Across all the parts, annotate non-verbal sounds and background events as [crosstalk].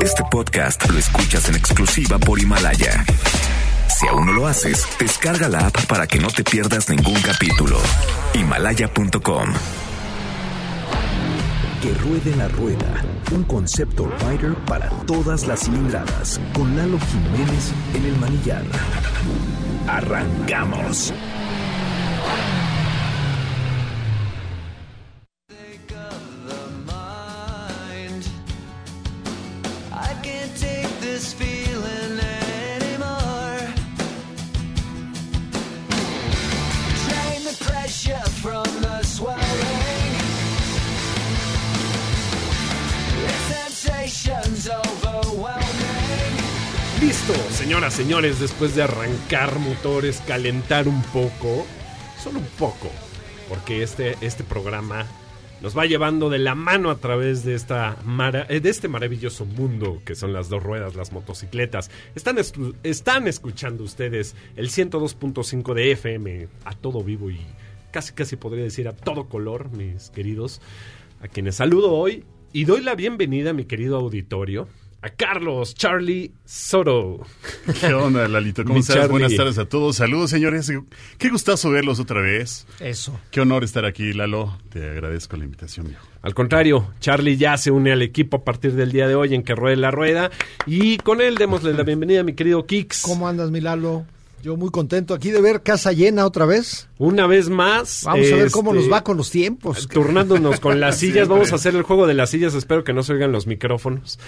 Este podcast lo escuchas en exclusiva por Himalaya. Si aún no lo haces, descarga la app para que no te pierdas ningún capítulo. Himalaya.com. Que ruede la rueda, un concepto rider para todas las cilindradas, con Lalo Jiménez en el manillar. Arrancamos. Señores, después de arrancar motores, calentar un poco, solo un poco, porque este, este programa nos va llevando de la mano a través de, esta eh, de este maravilloso mundo que son las dos ruedas, las motocicletas. Están, están escuchando ustedes el 102.5 de FM a todo vivo y casi casi podría decir a todo color, mis queridos, a quienes saludo hoy y doy la bienvenida, mi querido auditorio, a Carlos Charlie Soto. [laughs] ¿Qué onda, Lalito? ¿Cómo Mi estás? Charlie. Buenas tardes a todos. Saludos, señores. Qué gustazo verlos otra vez. Eso. Qué honor estar aquí, Lalo. Te agradezco la invitación, viejo. Al contrario, Charlie ya se une al equipo a partir del día de hoy en que ruede la rueda. Y con él démosle la bienvenida a mi querido Kix. ¿Cómo andas, Milalo? Yo muy contento aquí de ver casa llena otra vez. Una vez más. Vamos a ver cómo este, nos va con los tiempos. Turnándonos con las [laughs] sillas. Vamos a hacer el juego de las sillas. Espero que no se oigan los micrófonos.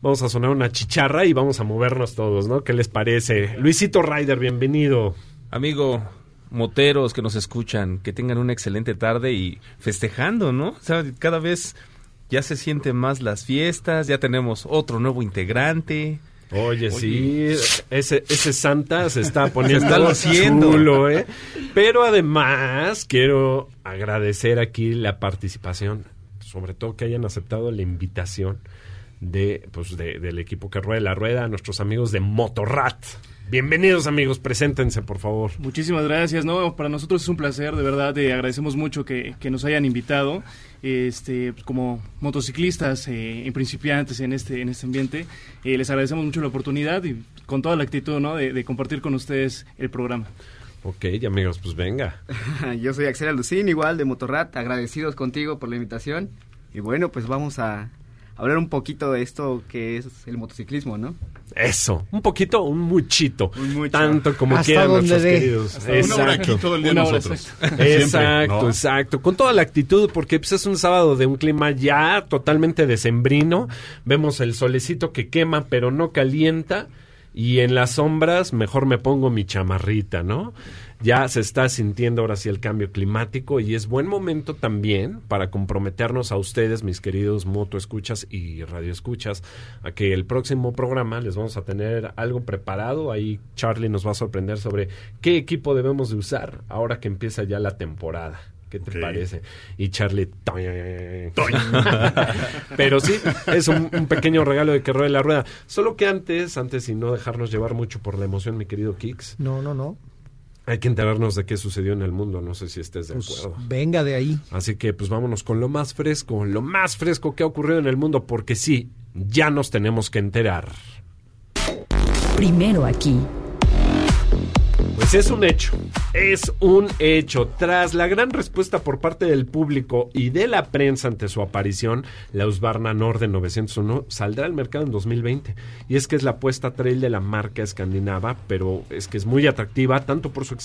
Vamos a sonar una chicharra y vamos a movernos todos, ¿no? ¿Qué les parece? Luisito Ryder, bienvenido. Amigo, moteros que nos escuchan, que tengan una excelente tarde y festejando, ¿no? O sea, cada vez ya se sienten más las fiestas, ya tenemos otro nuevo integrante. Oye, sí, ese, ese Santa se está [laughs] poniendo está luciendo. chulo, ¿eh? Pero además quiero agradecer aquí la participación, sobre todo que hayan aceptado la invitación de, pues, de- del equipo que rueda la rueda, a nuestros amigos de Motorrat. Bienvenidos amigos, preséntense por favor. Muchísimas gracias, no, para nosotros es un placer, de verdad, eh, agradecemos mucho que, que nos hayan invitado, este, como motociclistas eh, y principiantes en este, en este ambiente, eh, les agradecemos mucho la oportunidad y con toda la actitud, ¿no? de, de compartir con ustedes el programa. Ok, amigos, pues venga. [laughs] Yo soy Axel Alucín, igual de Motorrat, agradecidos contigo por la invitación. Y bueno, pues vamos a hablar un poquito de esto que es el motociclismo, ¿no? Eso, un poquito, un muchito. Un mucho. Tanto como Hasta quieran nuestros dé. queridos. Hasta Una hora Exacto. aquí todo el día nosotros. exacto. [laughs] Exacto, ¿no? exacto. Con toda la actitud, porque pues, es un sábado de un clima ya totalmente decembrino. Vemos el solecito que quema, pero no calienta. Y en las sombras, mejor me pongo mi chamarrita, ¿no? Ya se está sintiendo ahora sí el cambio climático y es buen momento también para comprometernos a ustedes, mis queridos motoescuchas y radioescuchas, a que el próximo programa les vamos a tener algo preparado. Ahí Charlie nos va a sorprender sobre qué equipo debemos de usar ahora que empieza ya la temporada. ¿Qué te parece? Y Charlie... [laughs] Pero sí, es un, un pequeño regalo de que ruede la rueda. Solo que antes, antes y no dejarnos llevar mucho por la emoción, mi querido Kix, No, no, no. Hay que enterarnos de qué sucedió en el mundo. No sé si estés de Pues acuerdo. venga de ahí. Así que pues vámonos con lo más fresco, lo más fresco que ha ocurrido en el mundo, porque sí, ya nos tenemos que enterar. Primero aquí. Pues es un hecho, es un hecho. Tras la gran respuesta por parte del público y de la prensa ante su aparición, la Husqvarna Norden 901 saldrá al mercado en 2020. Y es que es la apuesta trail de la marca escandinava, pero es que es muy atractiva tanto por su,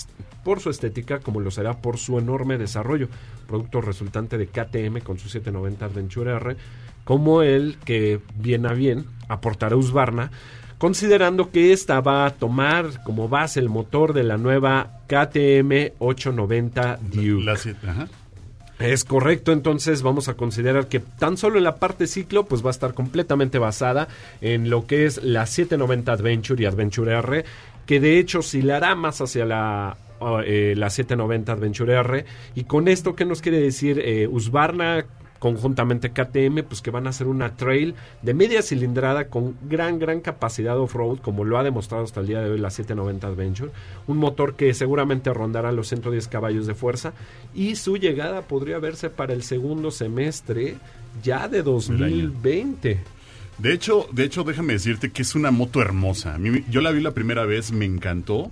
por su estética como lo será por su enorme desarrollo. Producto resultante de KTM con su 790 Adventure R, como el que bien a bien aportará Husqvarna considerando que esta va a tomar como base el motor de la nueva KTM 890 Duke. La siete- ajá. Es correcto, entonces vamos a considerar que tan solo en la parte ciclo pues va a estar completamente basada en lo que es la 790 Adventure y Adventure R, que de hecho oscilará más hacia la, uh, eh, la 790 Adventure R. Y con esto, ¿qué nos quiere decir eh, Husqvarna? Conjuntamente KTM, pues que van a hacer una trail de media cilindrada con gran, gran capacidad off-road, como lo ha demostrado hasta el día de hoy la 790 Adventure. Un motor que seguramente rondará los 110 caballos de fuerza y su llegada podría verse para el segundo semestre ya de 2020. De hecho, de hecho, déjame decirte que es una moto hermosa. A mí, yo la vi la primera vez, me encantó.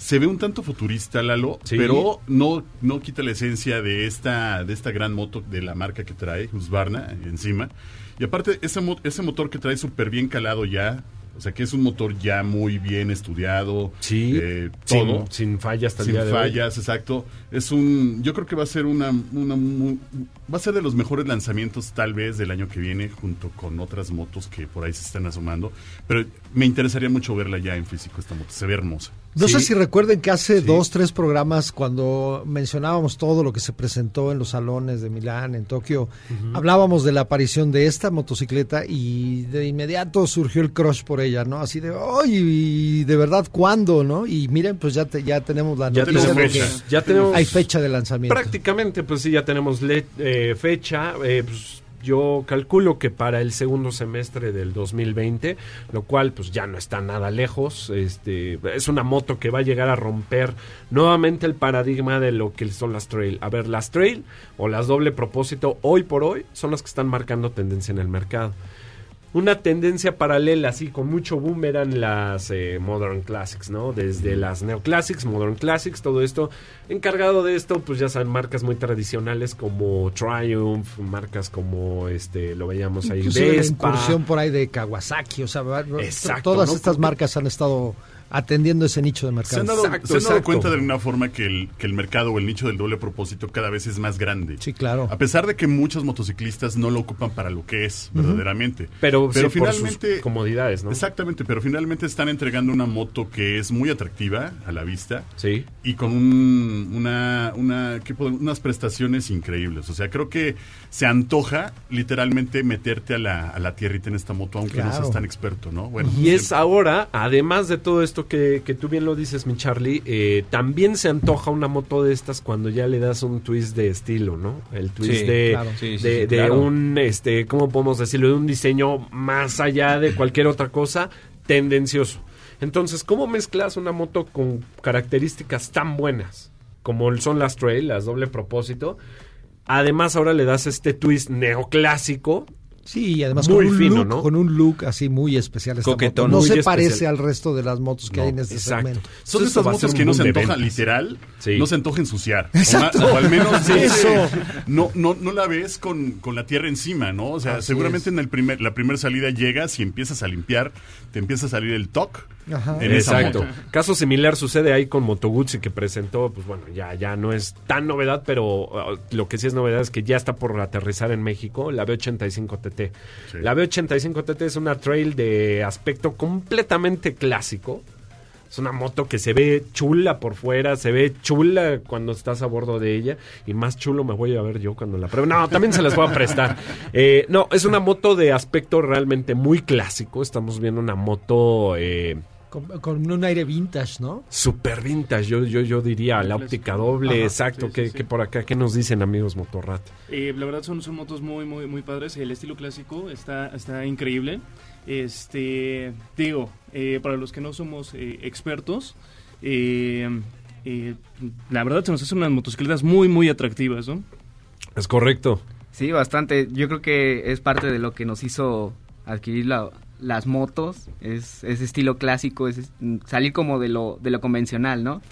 Se ve un tanto futurista, Lalo, Sí. pero no, no quita la esencia de esta, de esta gran moto de la marca que trae, Husqvarna, encima. Y aparte, ese, ese motor que trae súper bien calado ya, o sea que es un motor ya muy bien estudiado, Sí, eh, sin- todo. sin fallas hasta el Sin día de hoy. fallas, exacto. Es un, yo creo que va a ser una, va a ser de los mejores lanzamientos tal vez del año que viene, junto con otras motos que por ahí se están asomando. Pero me interesaría mucho verla ya en físico esta moto. Se ve hermosa. No Sí. sé si recuerden que hace Sí. dos, tres programas, cuando mencionábamos todo lo que se presentó en los salones de Milán, en Tokio, hablábamos de la aparición de esta motocicleta y de inmediato surgió el crush por ella, ¿no? Así de, ¡ay! ¿De verdad cuándo, no? Y miren, pues ya, te- ya tenemos la Ya noticia tenemos fecha. Ya tenemos hay fecha de lanzamiento. Prácticamente, pues sí, ya tenemos le- eh, fecha. eh, pues, yo calculo que para el segundo semestre del 2020, lo cual pues ya no está nada lejos. Este, es una moto que va a llegar a romper nuevamente el paradigma de lo que son las trail. A ver, las trail o las doble propósito hoy por hoy son las que están marcando tendencia en el mercado. Una tendencia paralela, así, con mucho boom eran las eh, Modern Classics, ¿no? Desde las Neoclassics, Modern Classics, todo esto. Encargado de esto, pues ya saben, marcas muy tradicionales como Triumph, marcas como, este, lo veíamos ahí, Inclusive la Vespa. incursión por ahí de Kawasaki, o sea, Exacto, todas ¿no? estas marcas han estado atendiendo ese nicho de Se mercado. han dado, Exacto, se han dado exacto. cuenta de alguna forma que el, que el mercado o el nicho del doble propósito cada vez es más grande. Sí, claro. A pesar de que muchos motociclistas no lo ocupan para lo que es verdaderamente. Pero, sí, por finalmente sus comodidades, ¿no? Exactamente, pero finalmente están entregando una moto que es muy atractiva a la vista Sí. y con un- una, una, ¿qué unas prestaciones increíbles. O sea, creo que se antoja literalmente meterte a la, a la tierrita en esta moto, aunque no seas tan experto, ¿no? Bueno, Y es siempre- ahora, además de todo esto que, que tú bien lo dices, mi Charlie, eh, también se antoja una moto de estas cuando ya le das un twist de estilo, ¿no? El twist Sí, de, claro. Sí, sí, de, sí, de claro. un, este, ¿cómo podemos decirlo? De un diseño más allá de cualquier otra cosa, tendencioso. Entonces, ¿cómo mezclas una moto con características tan buenas como son las trail, las doble propósito? Además, ahora le das este twist neoclásico Sí, y además Muy con un, fino, look, ¿no? con un look así muy especial. esta Coquetón. moto. No Muy se especial. parece al resto de las motos que No, hay en este exacto. segmento. Son estas motos que no se antoja ventas. literal, Sí. no se antoja ensuciar. [laughs] Exacto. O, al menos Sí, [laughs] eso. No, no, no la ves con, con la tierra encima, ¿no? O sea, Así seguramente es. en el primer, la primera salida llegas y empiezas a limpiar, te empieza a salir el TOC Ajá. Exacto. Caso similar sucede ahí con Moto Guzzi que presentó, pues bueno, ya, ya no es tan novedad, pero uh, lo que sí es novedad es que ya está por aterrizar en México la B85 TT. Sí. La B85 TT es una trail de aspecto completamente clásico. Es una moto que se ve chula por fuera, se ve chula cuando estás a bordo de ella y más chulo me voy a ver yo cuando la pruebe. No, también se las voy a prestar. [laughs] Eh, no, es una moto de aspecto realmente muy clásico. Estamos viendo una moto eh, Con, con un aire vintage, ¿no? super vintage, yo, yo, yo diría, la óptica doble, Ajá, exacto. sí, que, sí, sí. que por acá, ¿qué nos dicen amigos Motorrat? Eh, la verdad son, son motos muy, muy, muy padres. El estilo clásico está, está increíble. Este, digo, eh, para los que no somos eh, expertos, eh, eh, la verdad se nos hacen unas motocicletas muy, muy atractivas, ¿no? Es correcto. Sí, bastante. Yo creo que es parte de lo que nos hizo adquirir la- las motos. Es ese estilo clásico, es, es, salir como de lo, de lo convencional, ¿no?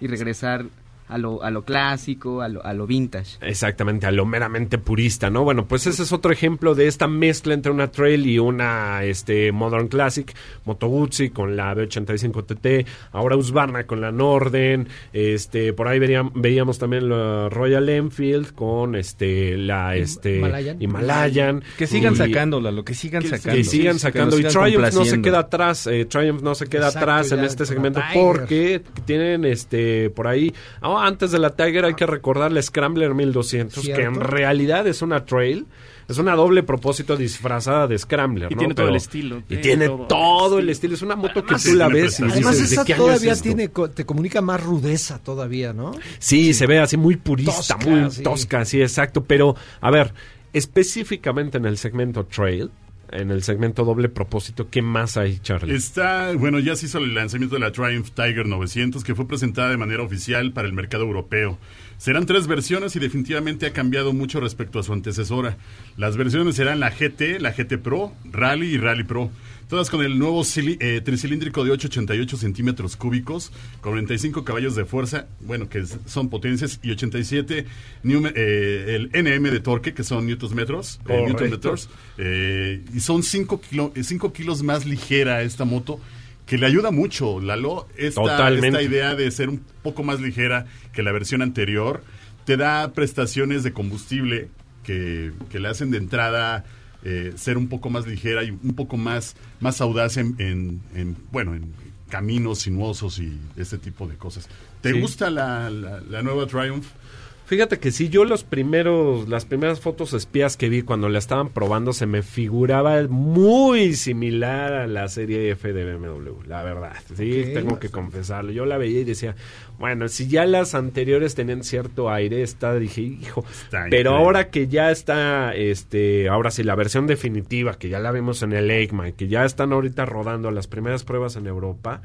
Y regresar a lo, a lo clásico, a lo, a lo vintage. Exactamente, a lo meramente purista, ¿no? Bueno, pues ese es otro ejemplo de esta mezcla entre una trail y una este, Modern Classic, Moto Guzzi con la B85 TT, ahora Husqvarna con la Norden, este, por ahí veríam- veíamos también la Royal Enfield con este, la este, Himalayan. Himalayan. Que sigan Y- sacándola, lo que sigan que, sacando. que sigan Sí, sacando. que y Triumph no se queda atrás. eh, Triumph no se queda Exacto, atrás en ya este segmento porque tienen este por ahí. Ah, antes de la Tiger hay que recordar la Scrambler 1200, que en realidad es una trail. Es una doble propósito disfrazada de Scrambler. Y ¿no? tiene todo el estilo, Y tiene todo todo, el estilo. Es una moto que Además, tú la ves y. Además, dices, ¿de esa qué año es todavía esto? tiene, te comunica más rudeza todavía, ¿no? Sí, se ve así muy purista, Tosca, muy sí. tosca, sí, exacto. Pero, a ver, específicamente en el segmento trail, en el segmento doble propósito, ¿qué más hay, Charlie? Está, bueno, ya se hizo el lanzamiento de la Triumph Tiger 900 que fue presentada de manera oficial para el mercado europeo. Serán tres versiones y definitivamente ha cambiado mucho respecto a su antecesora. Las versiones serán la GT, la GT Pro, Rally y Rally Pro. Todas con el nuevo eh, tricilíndrico de 888 centímetros cúbicos, con 95 caballos de fuerza, bueno, que son potencias, y 87 newme- eh, el NM de torque, que son newtons metros, eh, newton metros, eh, y son 5 kilos más ligera esta moto, que le ayuda mucho, Lalo, esta, esta idea de ser un poco más ligera que la versión anterior, te da prestaciones de combustible que, que le hacen de entrada eh, ser un poco más ligera y un poco más, más audaz en, en- en, bueno, en caminos sinuosos y este tipo de cosas. ¿Te Sí. gusta la, la- la nueva Triumph? Fíjate que sí, yo los primeros, las primeras fotos espías que vi cuando la estaban probando se me figuraba muy similar a la serie F de BMW, la verdad. Sí, tengo que confesarlo. Yo la veía y decía, bueno, si ya las anteriores tenían cierto aire, esta dije, hijo, Está pero increíble. ahora que ya está, este, ahora sí, la versión definitiva, que ya la vimos en el EICMA, que ya están ahorita rodando las primeras pruebas en Europa,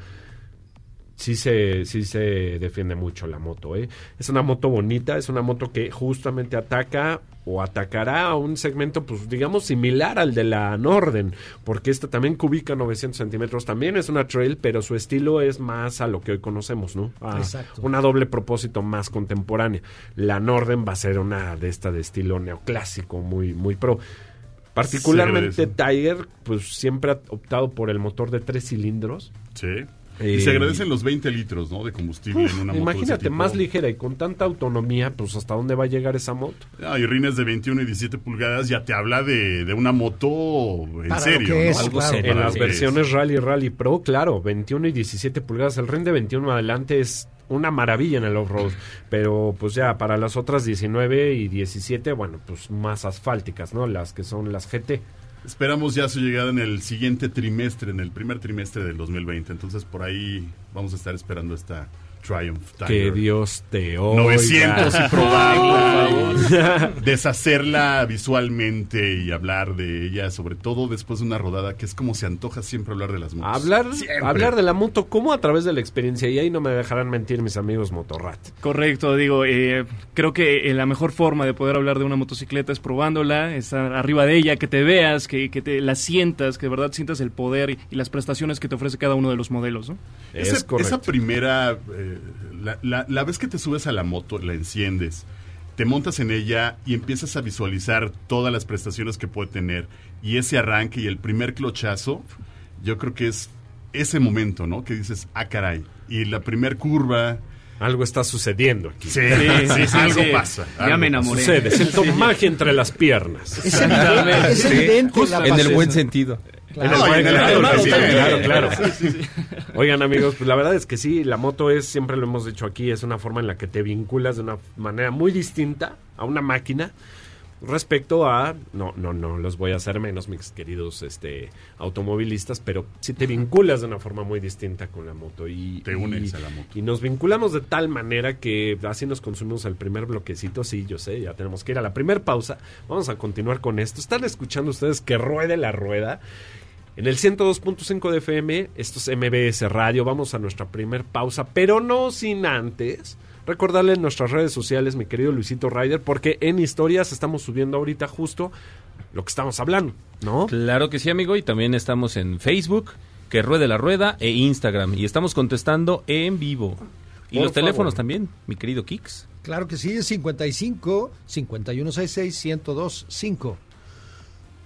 sí se, sí se defiende mucho la moto. ¿eh? Es una moto bonita, es una moto que justamente ataca o atacará a un segmento, pues digamos, similar al de la Norden, porque esta también cubica 900 centímetros, también es una trail, pero su estilo es más a lo que hoy conocemos, ¿no? A Exacto. Una doble propósito más contemporánea. La Norden va a ser una de esta de estilo neoclásico, muy, muy pro. Particularmente. Tiger, pues siempre ha optado por el motor de tres cilindros. Sí. Eh, y se agradecen los 20 litros ¿no? de combustible en una moto. de ese Imagínate, tipo. más ligera y con tanta autonomía, pues hasta dónde va a llegar esa moto. Ah, y rines de 21 y 17 pulgadas ya te habla de, de una moto en Para lo serio. que ¿no? es, Algo claro. serio. En las versiones es. Rally Rally Pro, claro, 21 y 17 pulgadas. El rin de 21 adelante es una maravilla en el off-road, pero pues ya para las otras 19 y 17, bueno, pues más asfálticas, ¿no? Las que son las GT. Esperamos ya su llegada en el siguiente trimestre, en el primer trimestre del 2020. Entonces por ahí vamos a estar esperando esta Triumph Tiger. Que Dios te oiga. 900 y probarla, [laughs] y deshacerla visualmente y hablar de ella, sobre todo después de una rodada que es como se antoja siempre hablar de las motos. Hablar, Siempre. hablar de la moto como a través de la experiencia y ahí no me dejarán mentir mis amigos Motorrat. Correcto, digo, eh, creo que eh, la mejor forma de poder hablar de una motocicleta es probándola, estar arriba de ella, que te veas, que, que te la sientas, que de verdad sientas el poder y, y las prestaciones que te ofrece cada uno de los modelos, ¿no? Es correcto. Esa primera, eh, la, la- la vez que te subes a la moto, la enciendes, te montas en ella y empiezas a visualizar todas las prestaciones que puede tener y ese arranque y el primer clochazo, yo creo que es ese momento, ¿no? Que dices, ah, caray, y la primer curva, Algo está sucediendo aquí. sí, sí, sí, algo sí. pasa. Ya algo me enamoré. Sucede, siento magia entre las piernas. Es evidente, es evidente la En el buen sentido. Claro. Oigan amigos, pues la verdad es que sí, la moto es, siempre lo hemos dicho aquí, es una forma en la que te vinculas de una manera muy distinta a una máquina respecto a, no, no, no, los voy a hacer menos, mis queridos este, automovilistas, pero sí te vinculas de una forma muy distinta con la moto y Te unes y- a la moto. Y nos vinculamos de tal manera que así nos consumimos el primer bloquecito, sí, yo sé, ya tenemos que ir a la primer pausa, vamos a continuar con esto, están escuchando ustedes que ruede la rueda. En el 102.5 de FM, esto es MBS Radio, vamos a nuestra primer pausa, pero no sin antes recordarle en nuestras redes sociales, mi querido Luisito Ryder, porque en historias estamos subiendo ahorita justo lo que estamos hablando, ¿no? Claro que sí, amigo. Y también estamos en Facebook, que ruede la rueda, e Instagram. Y estamos contestando en vivo. Y Por los teléfonos también, mi querido Kix. Claro que sí, es 55 5166 1025.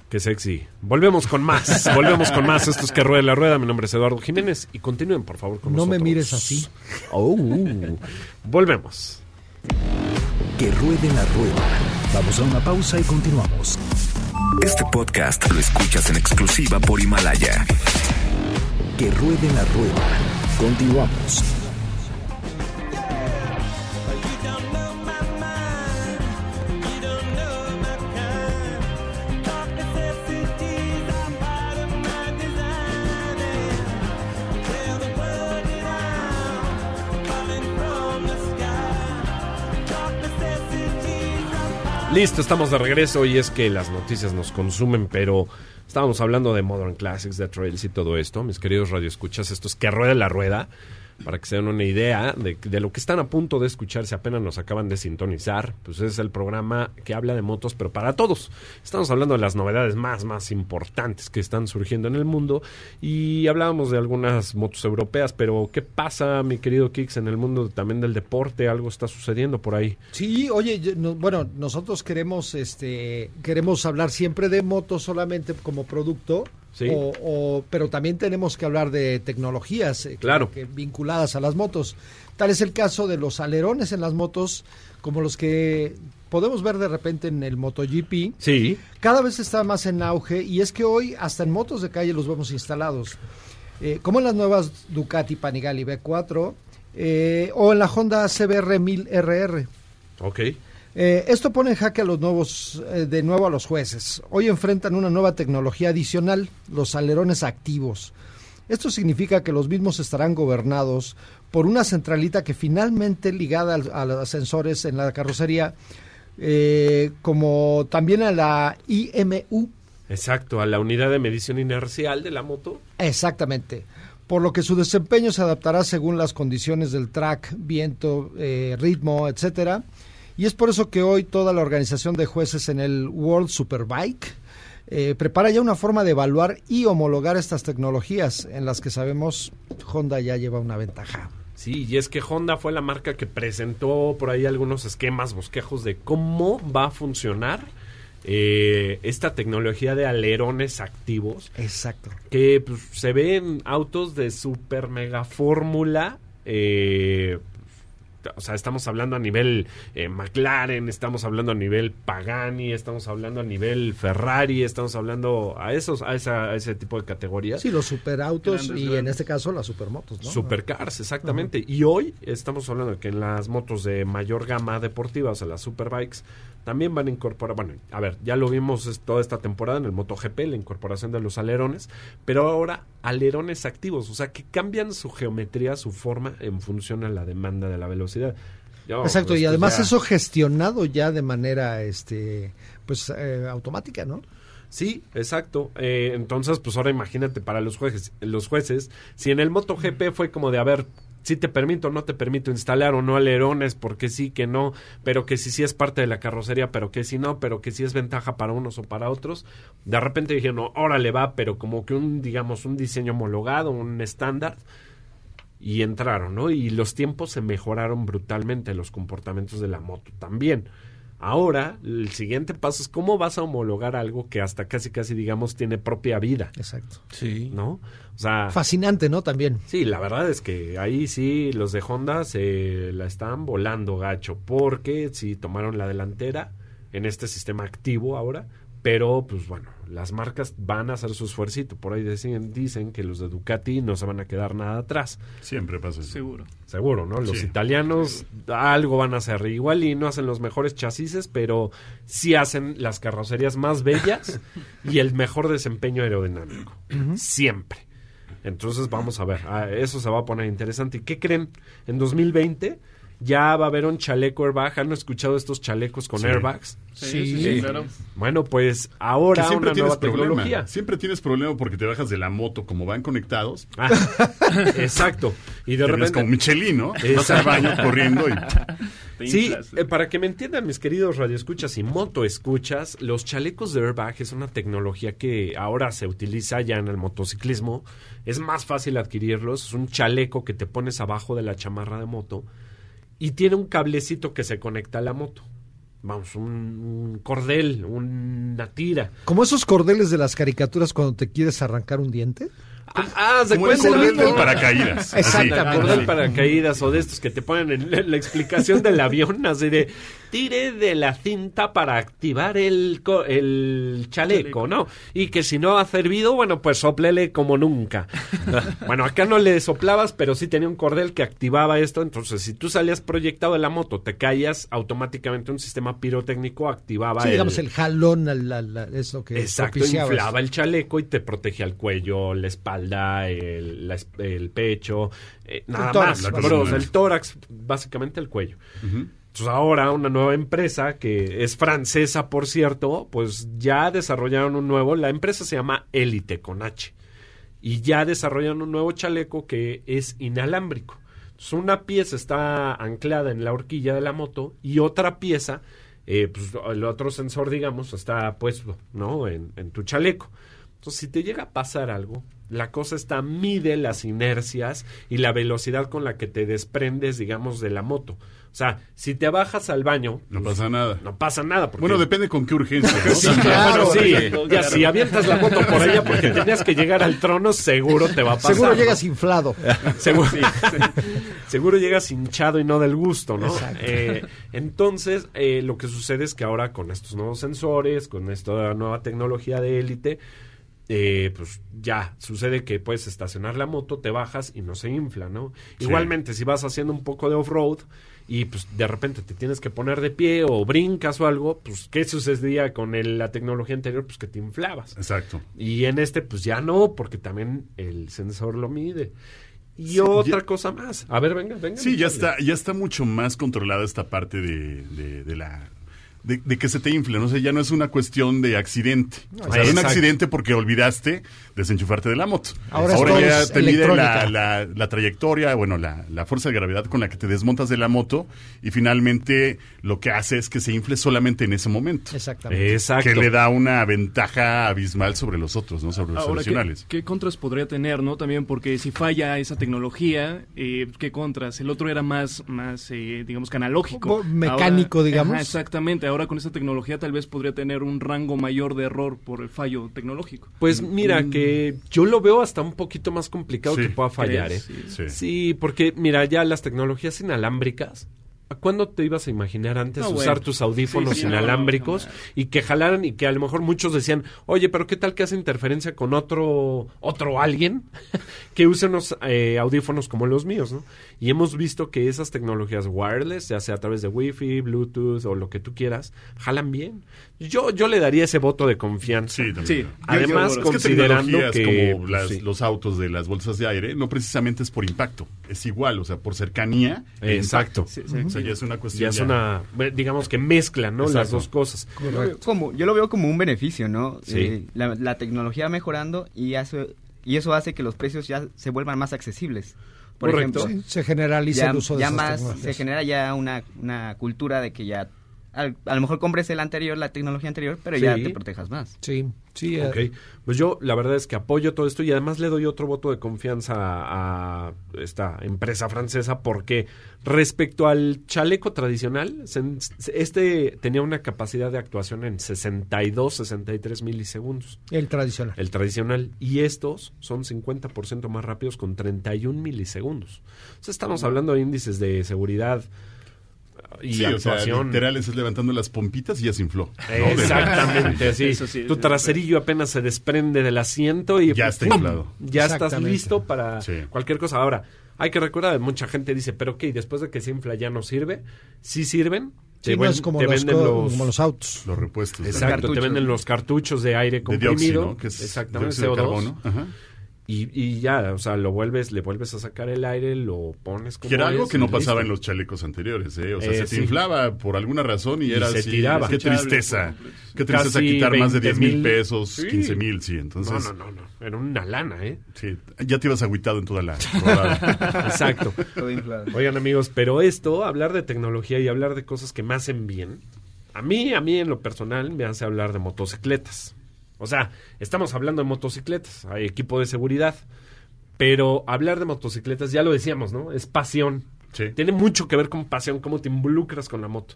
Qué sexy. Volvemos con más, volvemos con más. Esto es que ruede la rueda. Mi nombre es Eduardo Jiménez y continúen por favor con No me nosotros. mires así. Oh, volvemos. Que ruede la rueda. Vamos a una pausa y continuamos. Este podcast lo escuchas en exclusiva por Himalaya. Que ruede la rueda. Continuamos. Listo, estamos de regreso y es que las noticias nos consumen, pero estábamos hablando de Modern Classics, de Trails y todo esto. Mis queridos radioescuchas, esto es que rueda la rueda. Para que se den una idea de, de lo que están a punto de escuchar, si apenas nos acaban de sintonizar, pues es el programa que habla de motos, pero para todos. Estamos hablando de las novedades más, más importantes que están surgiendo en el mundo y hablábamos de algunas motos europeas, pero ¿qué pasa, mi querido Kix, en el mundo también del deporte? Algo está sucediendo por ahí. Sí, oye, yo- no- bueno, nosotros queremos, este, queremos hablar siempre de motos solamente como producto, Sí. o, o- pero también tenemos que hablar de tecnologías eh, Claro. que vinculadas a las motos. Tal es el caso de los alerones en las motos, como los que podemos ver de repente en el MotoGP. Sí. Cada vez está más en auge y es que hoy hasta en motos de calle los vemos instalados. Eh, como en las nuevas Ducati Panigale V4 eh, o en la Honda CBR 1000RR. Ok. Eh, esto pone en jaque a los nuevos, eh, de nuevo a los jueces. Hoy enfrentan una nueva tecnología adicional, los alerones activos. Esto significa que los mismos estarán gobernados por una centralita que finalmente ligada a los sensores en la carrocería, eh, como también a la IMU, Exacto, a la unidad de medición inercial de la moto. Exactamente. Por lo que su desempeño se adaptará según las condiciones del track, viento, eh, ritmo, etcétera. Y es por eso que hoy toda la organización de jueces en el World Superbike eh, prepara ya una forma de evaluar y homologar estas tecnologías en las que sabemos Honda ya lleva una ventaja. Sí, y es que Honda fue la marca que presentó por ahí algunos esquemas, bosquejos de cómo va a funcionar eh, esta tecnología de alerones activos Exacto. que pues, se ve en autos de super mega fórmula. eh, o sea, estamos hablando a nivel eh, McLaren, estamos hablando a nivel Pagani, estamos hablando a nivel Ferrari, estamos hablando a esos, a, esa- a ese tipo de categorías. Sí, los superautos Grandes, y en este caso las supermotos, ¿no? Supercars, exactamente. Y hoy estamos hablando de que en las motos de mayor gama deportiva, o sea, las superbikes, también van a incorporar, bueno, a ver, ya lo vimos toda esta temporada en el MotoGP, la incorporación de los alerones, pero ahora alerones activos, o sea, que cambian su geometría, su forma en función a la demanda de la velocidad. Yo, Exacto, pues, y además ya- eso gestionado ya de manera este pues eh, automática, ¿no? Sí, exacto. Eh, entonces, pues ahora imagínate para los jueces, los jueces, si en el MotoGP fue como de, a ver, si te permito o no te permito instalar o no alerones, porque sí, que no, pero que si sí es parte de la carrocería, pero que si no, pero que sí es ventaja para unos o para otros, de repente dijeron, no, órale va, pero como que un, digamos, un diseño homologado, un estándar, y entraron, ¿no? Y los tiempos se mejoraron brutalmente, los comportamientos de la moto también. Ahora, el siguiente paso es cómo vas a homologar algo que hasta casi, casi, digamos, tiene propia vida, Exacto. Sí. ¿no? O sea, Fascinante, ¿no? También. sí, la verdad es que ahí sí los de Honda se la están volando gacho, porque sí tomaron la delantera en este sistema activo ahora, pero pues bueno, las marcas van a hacer su esfuercito. Por ahí dicen, dicen que los de Ducati no se van a quedar nada atrás. Siempre pasa eso. Seguro. Seguro, ¿no? Los Sí. italianos algo van a hacer. Igual y no hacen los mejores chasis, pero sí hacen las carrocerías más bellas [laughs] y el mejor desempeño aerodinámico. Siempre. Entonces vamos a ver. Ah, Eso se va a poner interesante. ¿Y qué creen? En 2020 ya va a haber un chaleco airbag. ¿Han escuchado estos chalecos con Sí. airbags? Sí, sí, sí, claro. Bueno, pues Que ahora siempre una tienes nueva problema. tecnología. Siempre tienes problema porque te bajas de la moto como van conectados. Ah, [laughs] exacto. Y de repente... como Michelin, ¿no? Vas al baño corriendo y [laughs] Te Sí, eh, para que me entiendan mis queridos radioescuchas y motoescuchas, los chalecos de airbag es una tecnología que ahora se utiliza ya en el motociclismo. Es más fácil adquirirlos. Es un chaleco que te pones abajo de la chamarra de moto y tiene un cablecito que se conecta a la moto. Vamos, un, un cordel, una tira. Como esos cordeles de las caricaturas cuando te quieres arrancar un diente. Ah, ah, se como el cordel del paracaídas. Exactamente. Cordel paracaídas o de estos que te ponen en la, la explicación del avión, así de tire de la cinta para activar el, el chaleco, ¿no? Y que si no ha servido, bueno, pues soplele como nunca. [laughs] bueno, acá no le soplabas, pero sí tenía un cordel que activaba esto, entonces si tú salías proyectado de la moto, te caías, automáticamente un sistema pirotécnico activaba Sí, el, digamos, el jalón al- al- al- es lo que Exacto, inflaba eso. el chaleco y te protegía el cuello, la espalda, el, la el pecho, eh, nada tórax, más, el tórax, básicamente el cuello. Ujú. Entonces ahora una nueva empresa que es francesa, por cierto, pues ya desarrollaron un nuevo, la empresa se llama Elite con H y ya desarrollan un nuevo chaleco que es inalámbrico. Entonces, una pieza está anclada en la horquilla de la moto y otra pieza, eh, pues, el otro sensor, digamos, está puesto, ¿no? En, en tu chaleco. Entonces, si te llega a pasar algo, la cosa está, mide las inercias y la velocidad con la que te desprendes, digamos, de la moto. O sea, si te bajas al baño, No pasa nada. no pasa nada. Porque Bueno, depende con qué urgencia. ¿no? [laughs] Sí, claro, bueno, sí, claro. ya si avientas la moto por ella porque tenías que llegar al trono, seguro te va a pasar. [laughs] Seguro ¿no? llegas inflado. Seguro, seguro llegas hinchado y no del gusto, ¿no? Exacto. Eh, entonces, eh, lo que sucede es que ahora con estos nuevos sensores, con esta nueva tecnología de élite, eh, pues ya sucede que puedes estacionar la moto, te bajas y no se infla, ¿no? Sí. Igualmente, si vas haciendo un poco de off-road y pues de repente te tienes que poner de pie o brincas o algo, pues ¿qué sucedía con el- la tecnología anterior? Pues que te inflabas. Exacto. Y en este, pues ya no, porque también el sensor lo mide. Y Sí, otra ya- cosa más. A ver, venga, venga. Sí, ya está, ya está mucho más controlada esta parte de, de- de la de, de que se te infle, no sé, ya no es una cuestión de accidente. o sea, es un accidente porque olvidaste desenchufarte de la moto. Ahora es todo ya te mide la, la- la trayectoria, bueno, la, la fuerza de gravedad con la que te desmontas de la moto y finalmente lo que hace es que se infle solamente en ese momento. Exactamente. Exacto. Que le da una ventaja abismal sobre los otros, ¿no? Sobre los Ahora, ¿qué, tradicionales. qué contras podría tener, no? También porque si falla esa tecnología, eh, ¿qué contras? El otro era más, más eh, digamos, que analógico. Mecánico, Ahora- digamos. Ajá, exactamente. Ahora con esta tecnología tal vez podría tener un rango mayor de error por el fallo tecnológico. Pues mira, que yo lo veo hasta un poquito más complicado Sí. que pueda fallar, ¿eh? Sí, porque mira, ya las tecnologías inalámbricas. ¿A cuándo te ibas a imaginar antes No, usar bueno. tus audífonos Sí, sí, no, inalámbricos no, y que jalaran y que a lo mejor muchos decían, oye, pero qué tal que hace interferencia con otro otro alguien [laughs] que use unos eh, audífonos como los míos, ¿no? Y hemos visto que esas tecnologías wireless, ya sea a través de Wi-Fi, Bluetooth o lo que tú quieras, jalan bien. Yo yo le daría ese voto de confianza. Sí, también. Sí. Yo- Además, es que considerando que, como las- sí. los autos de las bolsas de aire, no precisamente es por impacto, es igual, o sea, por cercanía. Exacto. impacto. Sí, sí. O sea, ya es una cuestión. ya es ya- una, digamos que mezclan, ¿no? Las dos cosas. Como, yo lo veo como un beneficio, ¿no? Sí. Eh, la, la tecnología mejorando y, hace- y eso hace que los precios ya se vuelvan más accesibles. Por Correcto. ejemplo, Sí, se generaliza ya, el uso de ya esas más tecnologías. se genera ya una, una cultura de que ya al- a lo mejor compres el anterior, la tecnología anterior, pero ya te protejas más. Sí, sí. eh, Ok, pues yo la verdad es que apoyo todo esto y además le doy otro voto de confianza a, a esta empresa francesa porque respecto al chaleco tradicional, se- este tenía una capacidad de actuación en 62, 63 milisegundos, el tradicional. el tradicional, y estos son 50% más rápidos con 31 milisegundos. O sea, estamos hablando de índices de seguridad y Sí, o sea, actuación. literal estás levantando las pompitas y ya se infló. ¿no? Exactamente, sí. Eso sí, tu traserillo apenas se desprende del asiento y Ya está ¡pum! inflado. Ya estás listo para Sí. cualquier cosa. Ahora, hay que recordar, mucha gente dice, pero ¿qué? Después de que se infla ya no sirve. Sí sirven. Sí, te no ven- es como te los, venden los, como los autos. Los repuestos. Exacto, te venden los cartuchos de aire De comprimido. dióxido, que es exactamente, dióxido de CO2. carbono. Ajá. Y, y ya, o sea, lo vuelves, le vuelves a sacar el aire, lo pones como Que era algo es que no pasaba en los chalecos anteriores, ¿eh? O sea, Eh, se te sí. inflaba por alguna razón y, Y era se así. tiraba. Qué tristeza. Qué tristeza Casi quitar más de 10 mil 20,000. pesos, Sí. 15 mil, sí. Entonces, No, no, no, no. Era una lana, ¿eh? sí, ya te ibas agüitado en toda la. [laughs] Exacto. Todo inflado. Oigan amigos, pero esto, hablar de tecnología y hablar de cosas que me hacen bien, a mí, a mí en lo personal me hace hablar de motocicletas. O sea, estamos hablando de motocicletas, hay equipo de seguridad, pero hablar de motocicletas, ya lo decíamos, ¿no? Es pasión. Sí. Tiene mucho que ver con pasión, cómo te involucras con la moto.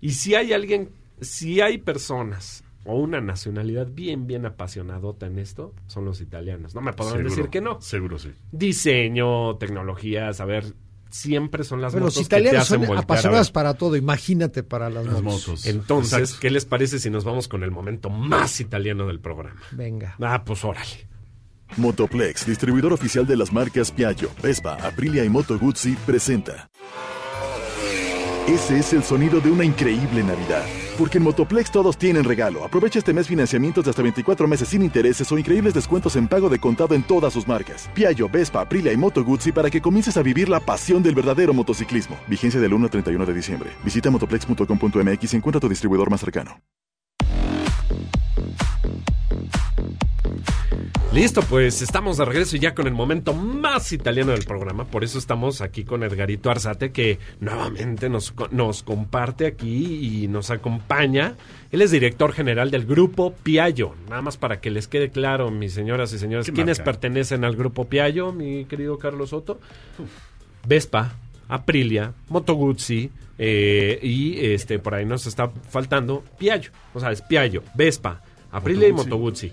Y si hay alguien, si hay personas o una nacionalidad bien, bien apasionadota en esto, son los italianos. No me podrán Seguro, decir que no Seguro, sí. diseño, tecnología, saber, siempre son las los motos que te italianos hacen son voltear a apasionados ver. para todo. Imagínate para las, Las motos. motos. Entonces, Exacto. ¿qué les parece si nos vamos con el momento más italiano del programa? Venga. Ah, pues órale. Motoplex, distribuidor oficial de las marcas Piaggio, Vespa, Aprilia y Moto Guzzi, presenta. Ese es el sonido de una increíble Navidad. Porque en Motoplex todos tienen regalo. Aprovecha este mes financiamientos de hasta 24 meses sin intereses o increíbles descuentos en pago de contado en todas sus marcas. Piaggio, Vespa, Aprilia y Moto Guzzi para que comiences a vivir la pasión del verdadero motociclismo. Vigencia del 1 al 31 de diciembre. Visita motoplex.com.mx y encuentra tu distribuidor más cercano. Listo, pues estamos de regreso ya con el momento más italiano del programa. Por eso estamos aquí con Edgarito Arzate, que nuevamente nos, nos comparte aquí y nos acompaña. Él es director general del grupo Piaggio. Nada más para que les quede claro, mis señoras y señores, ¿Qué quiénes marca? pertenecen al grupo Piaggio, mi querido Carlos Soto. Vespa, Aprilia, Moto Guzzi eh, y este por ahí nos está faltando Piaggio. O sea, es Piaggio, Vespa, Aprilia y Moto Guzzi.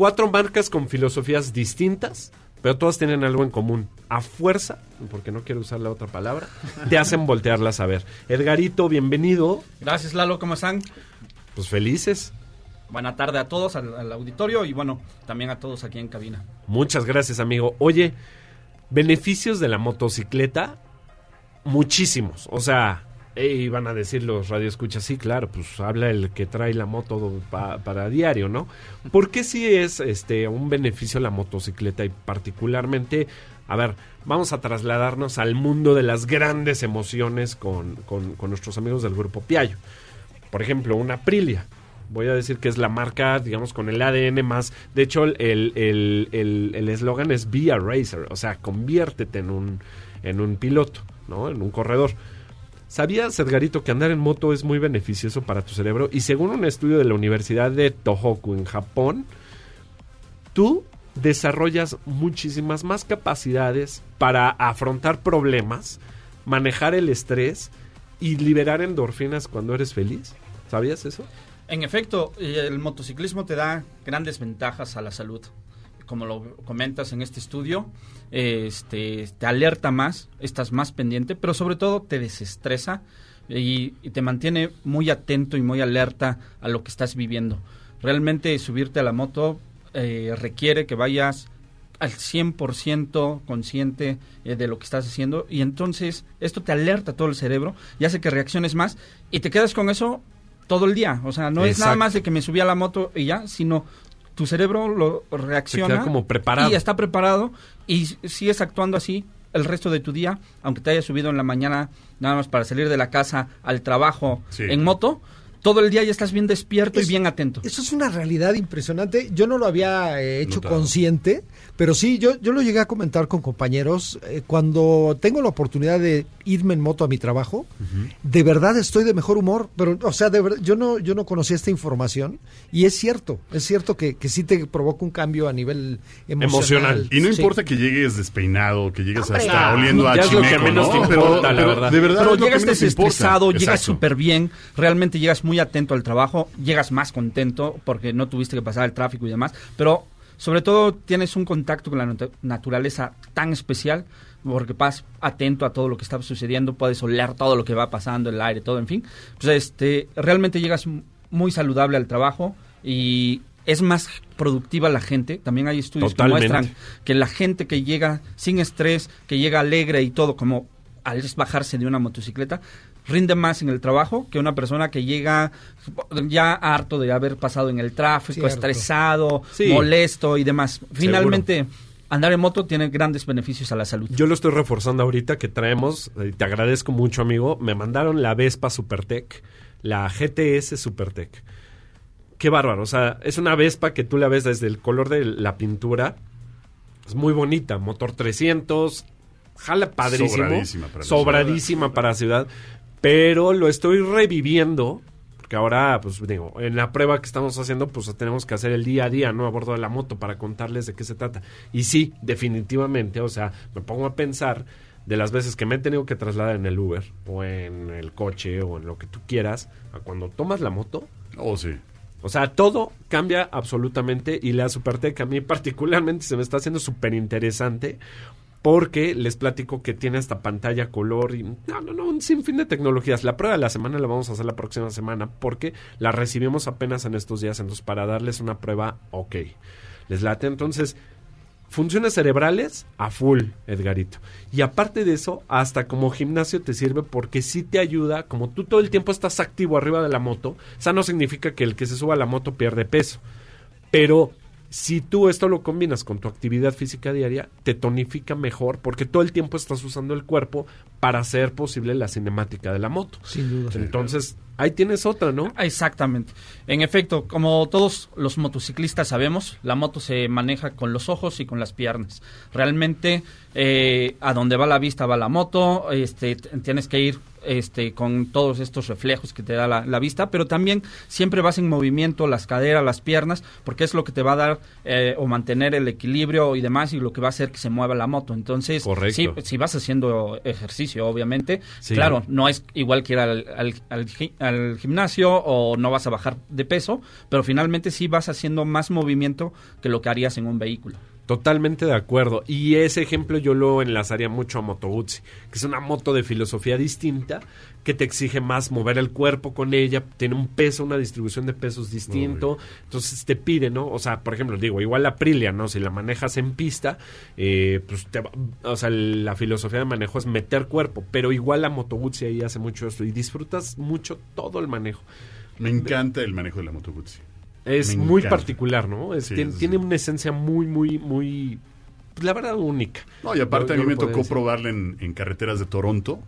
Cuatro marcas con filosofías distintas, pero todas tienen algo en común. A fuerza, porque no quiero usar la otra palabra, te hacen voltearlas a ver. Edgarito, bienvenido. Gracias Lalo, ¿cómo están? Pues felices. Buena tarde a todos, al, al auditorio y bueno, también a todos aquí en cabina. Muchas gracias, amigo. Oye, beneficios de la motocicleta, muchísimos. O sea, eh, van a decir los radioescuchas, sí, claro, pues habla el que trae la moto pa- para diario, ¿no? ¿Por qué sí es este un beneficio la motocicleta y particularmente, a ver, vamos a trasladarnos al mundo de las grandes emociones con, con- nuestros amigos del grupo Piaggio? Por ejemplo, una Aprilia. Voy a decir que es la marca, digamos, con el ADN más. De hecho, el el- el- el- eslogan es Be a Racer. O sea, conviértete en un, en un piloto, ¿no? En un corredor. ¿Sabías, Edgarito, que andar en moto es muy beneficioso para tu cerebro? Y según un estudio de la Universidad de Tohoku en Japón, tú desarrollas muchísimas más capacidades para afrontar problemas, manejar el estrés y liberar endorfinas cuando eres feliz. ¿Sabías eso? En efecto, el motociclismo te da grandes ventajas a la salud. Como lo comentas en este estudio, este, te alerta más, estás más pendiente, pero sobre todo te desestresa y, y te mantiene muy atento y muy alerta a lo que estás viviendo. Realmente subirte a la moto eh, requiere que vayas al 100% consciente eh, de lo que estás haciendo y entonces esto te alerta todo el cerebro y hace que reacciones más y te quedas con eso todo el día. O sea, no es nada más de que me subí a la moto y ya, sino tu cerebro lo reacciona. queda como preparado. Y está preparado y sigues actuando así el resto de tu día, aunque te hayas subido en la mañana nada más para salir de la casa al trabajo Sí. en moto, todo el día ya estás bien despierto Es- y bien atento. Eso es una realidad impresionante. Yo no lo había eh, hecho Notado. consciente, pero sí, yo, yo lo llegué a comentar con compañeros. eh, cuando tengo la oportunidad de irme en moto a mi trabajo, de verdad estoy de mejor humor. Pero, o sea, de verdad, yo no, yo no conocía esta información y es cierto, es cierto que, que sí te provoca un cambio a nivel emocional. Emocional. Y no Sí. importa que llegues despeinado, que llegues Hombre, hasta ah, oliendo a ya es lo que chimeco, menos ¿no? te Pero- importa, la pero verdad. De verdad Pero es llegas importa. desestresado, llegas súper bien, realmente llegas muy atento al trabajo, llegas más contento porque no tuviste que pasar el tráfico y demás, pero sobre todo tienes un contacto con la nat- naturaleza tan especial porque vas atento a todo lo que está sucediendo, puedes oler todo lo que va pasando, el aire, todo, en fin. Pues este, realmente llegas muy saludable al trabajo y es más productiva la gente. También hay estudios Totalmente. que muestran que la gente que llega sin estrés, que llega alegre y todo, como al bajarse de una motocicleta, rinde más en el trabajo que una persona que llega ya harto de haber pasado en el tráfico, Cierto. estresado, Sí. molesto y demás. Finalmente, andar en moto tiene grandes beneficios a la salud. Yo lo estoy reforzando ahorita que traemos, eh, te agradezco mucho amigo, me mandaron la Vespa Supertech, la GTS Supertech. Qué bárbaro, o sea, es una Vespa que tú la ves desde el color de la pintura, es muy bonita, motor 300, jala padrísimo, Sobradísima para la sobradísima para la ciudad, pero lo estoy reviviendo porque ahora, pues digo, en la prueba que estamos haciendo, pues tenemos que hacer el día a día, ¿no? A bordo de la moto para contarles de qué se trata. Y sí, definitivamente, o sea, me pongo a pensar de las veces que me he tenido que trasladar en el Uber o en el coche o en lo que tú quieras, a cuando tomas la moto, Oh, sí. o sea, todo cambia absolutamente y la Supertech a mí particularmente se me está haciendo súper interesante porque les platico que tiene hasta pantalla color y no, no, no, un sinfín de tecnologías. La prueba de la semana la vamos a hacer la próxima semana porque la recibimos apenas en estos días, entonces para darles una prueba, ok. Les late, entonces funciones cerebrales a full, Edgarito. Y aparte de eso, hasta como gimnasio te sirve porque sí te ayuda, como tú todo el tiempo estás activo arriba de la moto, o sea, no significa que el que se suba a la moto pierde peso, pero si tú esto lo combinas con tu actividad física diaria, te tonifica mejor porque todo el tiempo estás usando el cuerpo para hacer posible la cinemática de la moto. Sin duda. Entonces, ahí tienes otra, ¿no? Exactamente. En efecto, como todos los motociclistas sabemos, la moto se maneja con los ojos y con las piernas. Realmente, eh, a donde va la vista va la moto, este, tienes que ir este, con todos estos reflejos que te da la, la vista, pero también siempre vas en movimiento, las caderas, las piernas, porque es lo que te va a dar eh, o mantener el equilibrio y demás, y lo que va a hacer que se mueva la moto. Entonces, sí, si vas haciendo ejercicio, obviamente, Sí. claro, no es igual que ir al, al- al gi- al gimnasio o no vas a bajar de peso, pero finalmente sí vas haciendo más movimiento que lo que harías en un vehículo. Totalmente de acuerdo. Y ese ejemplo yo lo enlazaría mucho a Moto Guzzi, que es una moto de filosofía distinta, que te exige más mover el cuerpo con ella, tiene un peso, una distribución de pesos distinto, entonces te pide, ¿no? O sea, por ejemplo, digo, igual la Aprilia, ¿no? Si la manejas en pista, eh, pues te va- o sea, la filosofía de manejo es meter cuerpo, pero igual la Moto Guzzi ahí hace mucho esto y disfrutas mucho todo el manejo. Me encanta el manejo de la Moto Guzzi. Es Me muy encanta. particular, ¿no? Es- Sí, tiene, sí, tiene una esencia muy, muy, muy, pues, la verdad, única. No, y aparte Yo- a mí me tocó decir. probarla en, en carreteras de Toronto.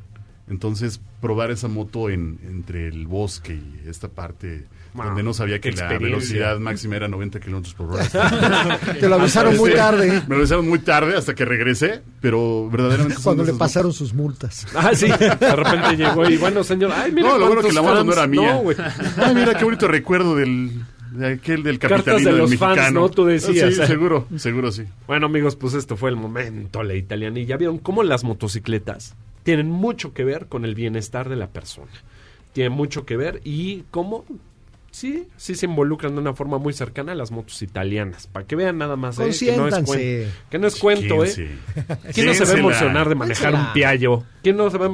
Entonces, probar esa moto en, entre el bosque y esta parte Wow, donde no sabía que la velocidad máxima era 90 kilómetros por hora. [laughs] Te lo avisaron muy tarde. Me lo avisaron muy tarde hasta que regresé, pero verdaderamente. Cuando le pasaron sus multas. Ah, sí, de repente llegó y bueno, señor, ay, mira No, lo bueno que la moto fans. no era mía. güey. Ay, mira qué bonito recuerdo del de aquel del Cartas capitalino de los fans, mexicano. ¿no? Tú decías. Sí, seguro, seguro sí. Bueno, amigos, pues esto fue el momento, la italiana. Y ya vieron cómo las motocicletas tienen mucho que ver con el bienestar de la persona. Tienen mucho que ver y cómo, sí, sí se involucran de una forma muy cercana a las motos italianas. Para que vean nada más, ¿eh? Que no es, Consiéntanse. cuen- que no es cuento, ¿eh? ¿Quién no se va a emocionar de manejar un Piaggio? ¿Quién no se va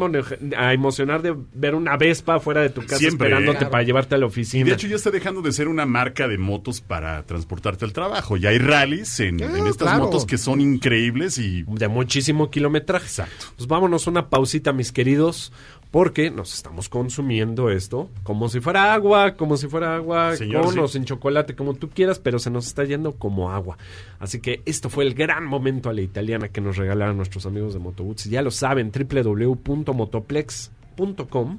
a emocionar de ver una Vespa fuera de tu casa Siempre, esperándote ¿eh? para llevarte a la Y oficina? de hecho ya está dejando de ser una marca de motos para transportarte al trabajo. Ya hay rallies en, Ah, en estas claro. motos que son increíbles y de muchísimo kilometraje. Exacto. Pues vámonos una pausita, mis queridos, porque nos estamos consumiendo esto como si fuera agua, como si fuera agua, Señor, con sí. o sin chocolate, como tú quieras, pero se nos está yendo como agua. Así que esto fue el gran momento a la italiana que nos regalaron nuestros amigos de Motoboots. Ya lo saben, www.motoplex.com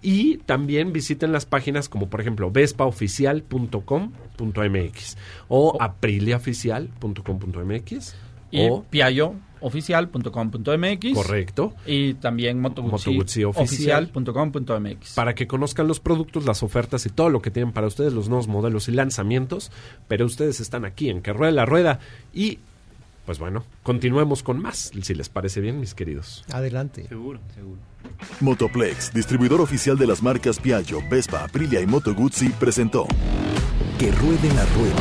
y también visiten las páginas como por ejemplo vespaoficial.com.mx o apriliaoficial.com.mx Y o piayooficial.com.mx. correcto Y también Moto Guzzi Oficial. motoguzioficial.com.mx. para que conozcan los productos, las ofertas y todo lo que tienen para ustedes, los nuevos modelos y lanzamientos. Pero ustedes están aquí en Que Rueda la Rueda. Y, pues bueno, continuemos con más, si les parece bien, mis queridos. Adelante. Seguro, seguro. Motoplex, distribuidor oficial de las marcas Piaggio, Vespa, Aprilia y Moto Guzzi, presentó Que ruede la rueda.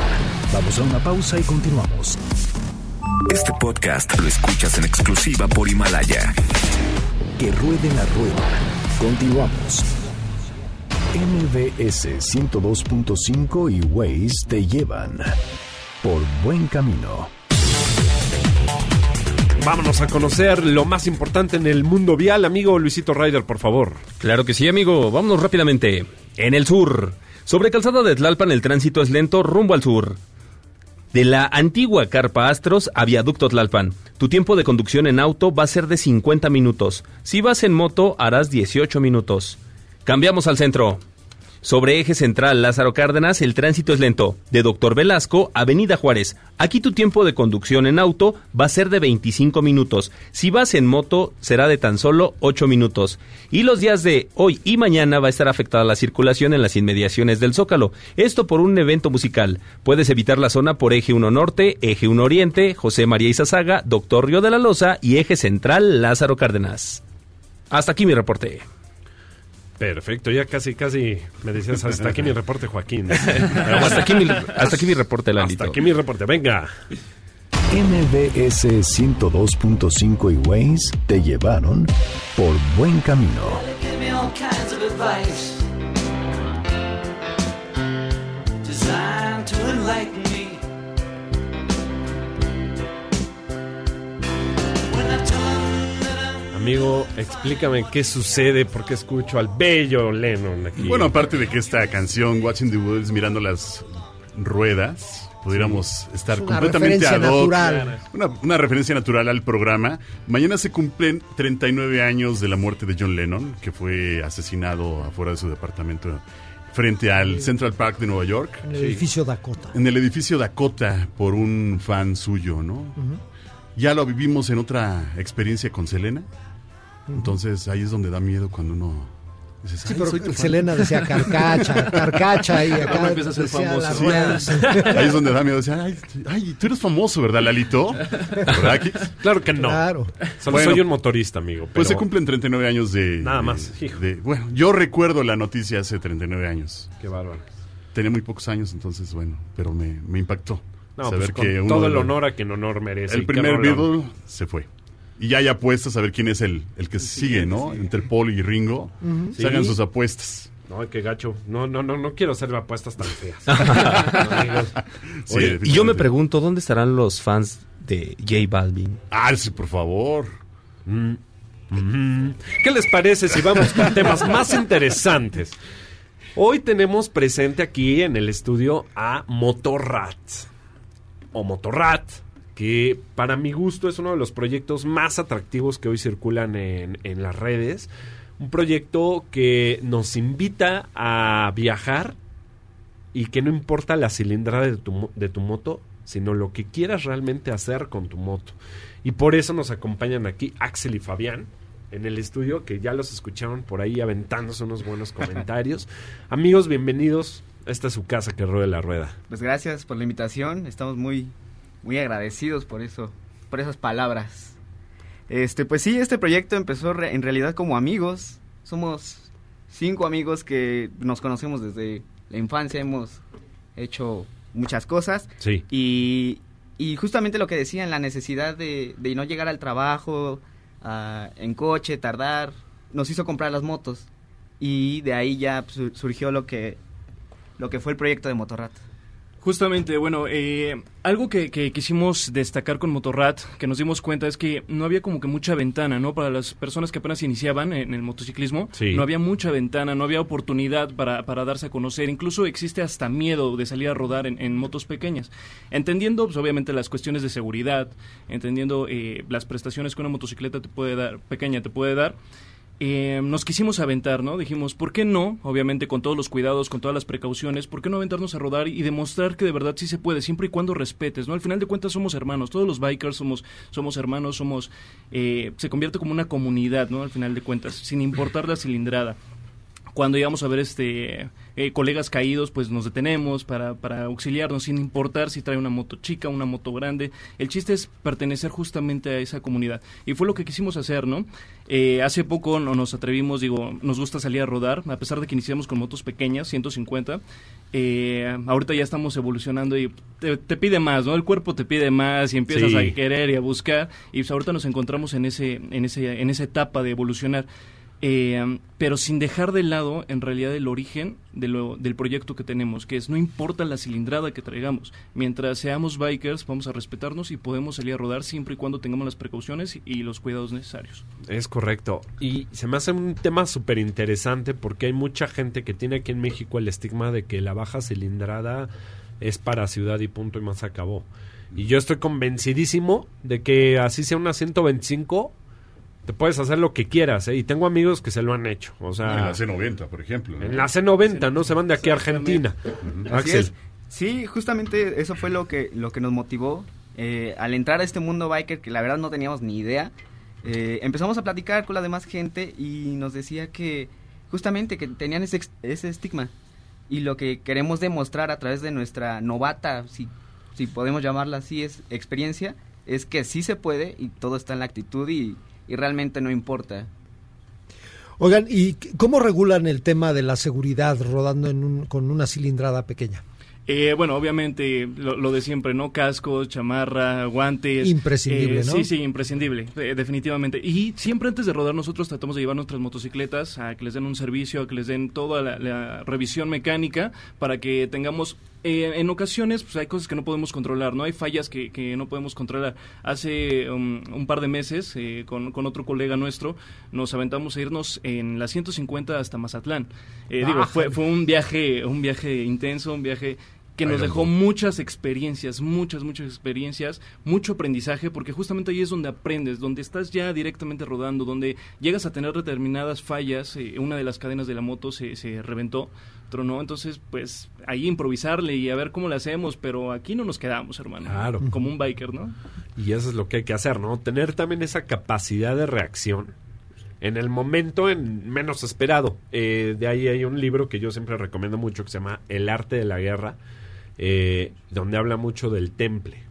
Vamos a una pausa y continuamos. Este podcast lo escuchas en exclusiva por Himalaya. Que ruede la rueda. Continuamos. MBS 102.5 y Waze te llevan por buen camino. Vámonos a conocer lo más importante en el mundo vial, amigo Luisito Ryder, por favor. Claro que sí, amigo. Vámonos rápidamente. En el sur. Sobre calzada de Tlalpan el tránsito es lento rumbo al sur. De la antigua Carpa Astros a Viaducto Tlalpan. Tu tiempo de conducción en auto va a ser de 50 minutos. Si vas en moto harás 18 minutos. Cambiamos al centro. Sobre eje central Lázaro Cárdenas, el tránsito es lento. De Doctor Velasco, Avenida Juárez. Aquí tu tiempo de conducción en auto va a ser de 25 minutos. Si vas en moto, será de tan solo 8 minutos. Y los días de hoy y mañana va a estar afectada la circulación en las inmediaciones del Zócalo. Esto por un evento musical. Puedes evitar la zona por eje 1 Norte, eje 1 Oriente, José María Izazaga, Doctor Río de la Loza y eje central Lázaro Cárdenas. Hasta aquí mi reporte. Perfecto, ya casi, casi me decías hasta aquí mi reporte, Joaquín. [laughs] Pero hasta aquí mi, hasta aquí mi reporte, Landito. Hasta aquí mi reporte, venga. MBS 102.5 y Waze te llevaron por buen camino. Designed to enlighten Amigo, explícame qué sucede, por qué escucho al bello Lennon aquí. Bueno, aparte de que esta canción, Watching the Woods, mirando las ruedas, pudiéramos estar Es una completamente ad hoc. natural. Una, una referencia natural al programa. Mañana se cumplen 39 años de la muerte de John Lennon, que fue asesinado afuera de su departamento frente al Central Park de Nueva York. En el edificio Dakota. En el edificio Dakota por un fan suyo, ¿no? Ya lo vivimos en otra experiencia con Selena. Entonces ahí es donde da miedo cuando uno... dices, Sí, "Ay, pero soy tu fan". Selena decía carcacha, carcacha y [laughs] acá ¿Cómo empieza a ser famoso? Sí, ahí es donde da miedo. Decía, ay, ay, tú eres famoso, ¿verdad, Lalito? ¿Verdad? Claro que no. Claro. Solo Bueno, soy un motorista, amigo. Pues se pero- cumplen 39 años de... Nada de- más, hijo. de- bueno, yo recuerdo la noticia hace 39 años. Qué bárbaro. Tenía muy pocos años, entonces, bueno, pero me, me impactó. No, saber pues con que uno todo de el honor a quien honor merece. El primer. Beatle se fue. Y ya hay apuestas a ver quién es el, el que sigue, ¿no? Entre Paul y Ringo. Se Sí. hagan sus apuestas. No, qué gacho. No, no, no, no quiero hacer apuestas tan feas. [laughs] No, amigos. Sí, Oye, y yo me pregunto, ¿dónde estarán los fans de J Balvin? Ah, sí, por favor. Mm. Mm. ¿Qué les parece si vamos con temas más interesantes? Hoy tenemos presente aquí en el estudio a Motorrat. O Motorrat, que para mi gusto es uno de los proyectos más atractivos que hoy circulan en, en las redes. Un proyecto que nos invita a viajar y que no importa la cilindrada de tu, de tu moto, sino lo que quieras realmente hacer con tu moto. Y por eso nos acompañan aquí Axel y Fabián en el estudio, que ya los escucharon por ahí aventándose unos buenos [laughs] comentarios. Amigos, bienvenidos. Esta es su casa que ruede la rueda. Pues gracias por la invitación, estamos muy, muy agradecidos por eso, por esas palabras. Este, pues sí, este proyecto empezó re- en realidad como amigos. Somos cinco amigos que nos conocemos desde la infancia, hemos hecho muchas cosas. Sí. Y, y justamente lo que decían, la necesidad de, de no llegar al trabajo en coche, tardar, nos hizo comprar las motos. Y de ahí ya su- surgió lo que, lo que fue el proyecto de Motorrat. Justamente, bueno, eh, algo que, que quisimos destacar con Motorrat, que nos dimos cuenta, es que no había como que mucha ventana, ¿no? Para las personas que apenas iniciaban en el motociclismo, Sí. no había mucha ventana, no había oportunidad para, para darse a conocer. Incluso existe hasta miedo de salir a rodar en, en motos pequeñas. Entendiendo, pues, obviamente, las cuestiones de seguridad, entendiendo eh, las prestaciones que una motocicleta te puede dar, pequeña te puede dar, eh, nos quisimos aventar, ¿no? Dijimos, ¿por qué no? Obviamente con todos los cuidados, con todas las precauciones, ¿por qué no aventarnos a rodar y demostrar que de verdad sí se puede, siempre y cuando respetes, ¿no? Al final de cuentas somos hermanos, todos los bikers somos, somos hermanos, somos, eh, se convierte como una comunidad, ¿no? Al final de cuentas, sin importar la cilindrada cuando íbamos a ver este eh, colegas caídos, pues nos detenemos para, para auxiliarnos, sin importar si trae una moto chica, una moto grande. El chiste es pertenecer justamente a esa comunidad. Y fue lo que quisimos hacer, ¿no? Eh, hace poco no nos atrevimos, digo, nos gusta salir a rodar, a pesar de que iniciamos con motos pequeñas, 150. Eh, ahorita ya estamos evolucionando y te, te pide más, ¿no? El cuerpo te pide más y empiezas Sí. a querer y a buscar. Y pues ahorita nos encontramos en, ese, en, ese, en esa etapa de evolucionar. Eh, pero sin dejar de lado en realidad el origen del proyecto que tenemos, que es no importa la cilindrada que traigamos, mientras seamos bikers vamos a respetarnos y podemos salir a rodar siempre y cuando tengamos las precauciones y los cuidados necesarios. Es correcto. Y se me hace un tema súper interesante porque hay mucha gente que tiene aquí en México el estigma de que la baja cilindrada es para ciudad y punto y más acabó. Y yo estoy convencidísimo de que así sea una 125, te puedes hacer lo que quieras, ¿eh? Y tengo amigos que se lo han hecho. O sea, en la C90, por ejemplo. ¿no? en la C90, ¿no? Se van de aquí a Argentina. Así Axel. es. Sí, justamente eso fue lo que, lo que nos motivó eh, al entrar a este mundo biker que la verdad no teníamos ni idea. eh, empezamos a platicar con la demás gente y nos decía que justamente que tenían ese, ese estigma y lo que queremos demostrar a través de nuestra novata, si, si podemos llamarla así, es experiencia, es que sí se puede y todo está en la actitud y, y realmente no importa. Oigan, ¿y cómo regulan el tema de la seguridad rodando en un- con una cilindrada pequeña? Eh, bueno, obviamente lo, lo de siempre, ¿no? Cascos, chamarra, guantes. Imprescindible, Eh, ¿no? Sí, sí, imprescindible, eh, definitivamente. Y siempre antes de rodar nosotros tratamos de llevar nuestras motocicletas a que les den un servicio, a que les den toda la, la revisión mecánica para que tengamos... eh, en ocasiones pues hay cosas que no podemos controlar, ¿no? Hay fallas que, que no podemos controlar. Hace um, un par de meses, eh, con, con otro colega nuestro, nos aventamos a irnos en la 150 hasta Mazatlán. Eh, digo, Ah, fue, fue un viaje, un viaje intenso, un viaje que nos dejó muchas experiencias, muchas, muchas experiencias, mucho aprendizaje, porque justamente ahí es donde aprendes, donde estás ya directamente rodando, donde llegas a tener determinadas fallas, eh, una de las cadenas de la moto se, se reventó, tronó, entonces pues ahí improvisarle y a ver cómo le hacemos, pero aquí no nos quedamos, hermano. Claro. Como un biker, ¿no? Y eso es lo que hay que hacer, ¿no? Tener también esa capacidad de reacción en el momento en menos esperado. Eh, de ahí hay un libro que yo siempre recomiendo mucho que se llama El arte de la guerra, eh, donde habla mucho del temple.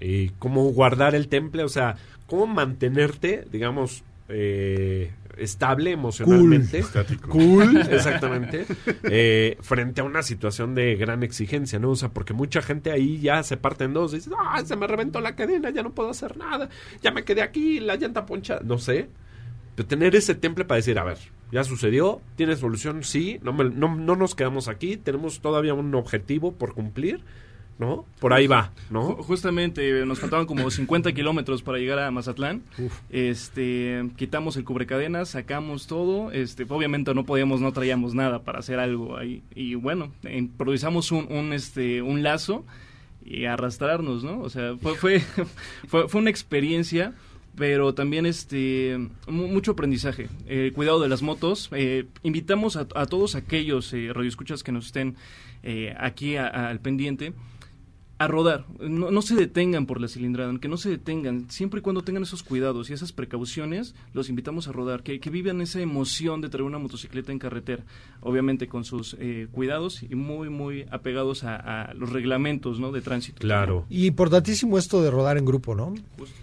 Y cómo guardar el temple, o sea, cómo mantenerte, digamos, eh, estable emocionalmente. Estático. Cool, [laughs] exactamente. eh, frente a una situación de gran exigencia, ¿no? O sea, porque mucha gente ahí ya se parte en dos. Dice, ah, se me reventó la cadena, ya no puedo hacer nada. Ya me quedé aquí, la llanta poncha. No sé. Pero tener ese temple para decir, a ver, ya sucedió, tiene solución, sí, no, me- no, no nos quedamos aquí, tenemos todavía un objetivo por cumplir, ¿no? Por ahí va, ¿no? Justamente nos faltaban como 50 kilómetros para llegar a Mazatlán. Uf. Este, quitamos el cubrecadenas, sacamos todo. Este, obviamente no podíamos, no traíamos nada para hacer algo ahí. Y bueno, improvisamos un, un, este, un lazo y arrastrarnos, ¿no? O sea, fue, fue, [laughs] fue, fue una experiencia pero también este mu- mucho aprendizaje Eh, cuidado de las motos Eh, invitamos a, a todos aquellos eh, radioescuchas que nos estén eh, aquí al pendiente a rodar. No, no se detengan por la cilindrada, que no se detengan. Siempre y cuando tengan esos cuidados y esas precauciones, los invitamos a rodar. Que, que vivan esa emoción de traer una motocicleta en carretera. Obviamente con sus eh, cuidados y muy, muy apegados a, a los reglamentos ¿no? de tránsito. Claro. Y importantísimo esto de rodar en grupo, ¿no?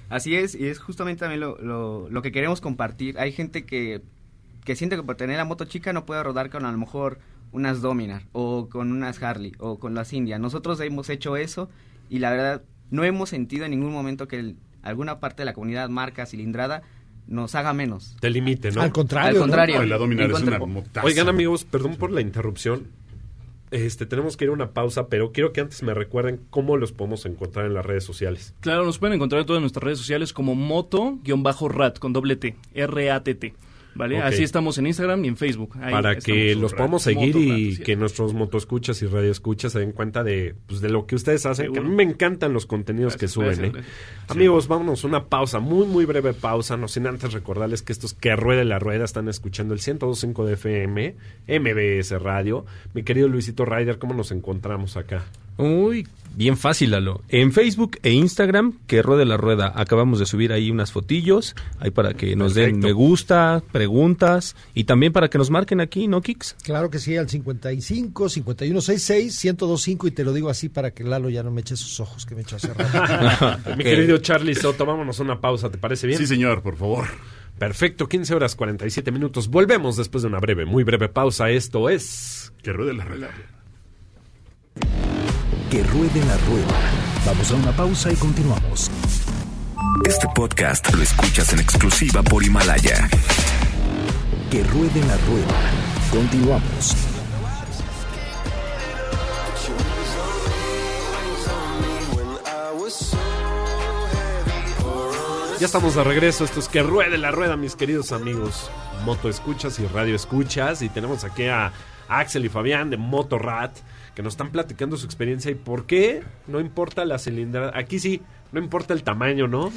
Así es, y es justamente también lo, lo, lo que queremos compartir. Hay gente que, que siente que por tener la moto chica no puede rodar con a lo mejor unas Dominar o con unas Harley o con las India. Nosotros hemos hecho eso y la verdad no hemos sentido en ningún momento que el- alguna parte de la comunidad marca cilindrada nos haga menos. Te limite, ¿no? Al contrario. Al contrario. No, la Dominar es una motaza. Oigan amigos, perdón por la interrupción. Este, tenemos que ir a una pausa, pero quiero que antes me recuerden cómo los podemos encontrar en las redes sociales. Claro, nos pueden encontrar en todas nuestras redes sociales como moto-rat con doble T, R-A-T-T. ¿Vale? Así estamos en Instagram y en Facebook. Ahí para que los podamos seguir y que es. nuestros motoscuchas y radioescuchas se den cuenta de, pues, de lo que ustedes hacen. Que a mí me encantan los contenidos que suben. gracias, ¿eh? gracias. Amigos, vámonos una pausa, muy, muy breve pausa. No sin antes recordarles que estos que ruede la rueda están escuchando el 102.5 de FM, MBS Radio. Mi querido Luisito Ryder, ¿cómo nos encontramos acá? Uy, bien fácil, Lalo. En Facebook e Instagram, que ruede la rueda. Acabamos de subir ahí unas fotillos, ahí para que nos den me gusta, preguntas y también para que nos marquen aquí, ¿no, Kix? Claro que sí, al 55 5166 1025 y te lo digo así para que Lalo ya no me eche sus ojos que me echó hace rato. [laughs] Mi querido Charlie Soto, vámonos a una pausa, ¿te parece bien? Sí, señor, por favor. Perfecto, 15 horas 47 minutos. Volvemos después de una breve, muy breve pausa. Esto es... Que ruede la rueda. Que ruede la rueda. Vamos a una pausa y continuamos. Este podcast lo escuchas en exclusiva por Himalaya. Que ruede la rueda. Continuamos. Ya estamos de regreso, esto es que ruede la rueda, mis queridos amigos. Moto escuchas y radio escuchas. Y tenemos aquí a Axel y Fabián de Motorrat, que nos están platicando su experiencia y por qué no importa la cilindrada. Aquí sí, no importa el tamaño, ¿no?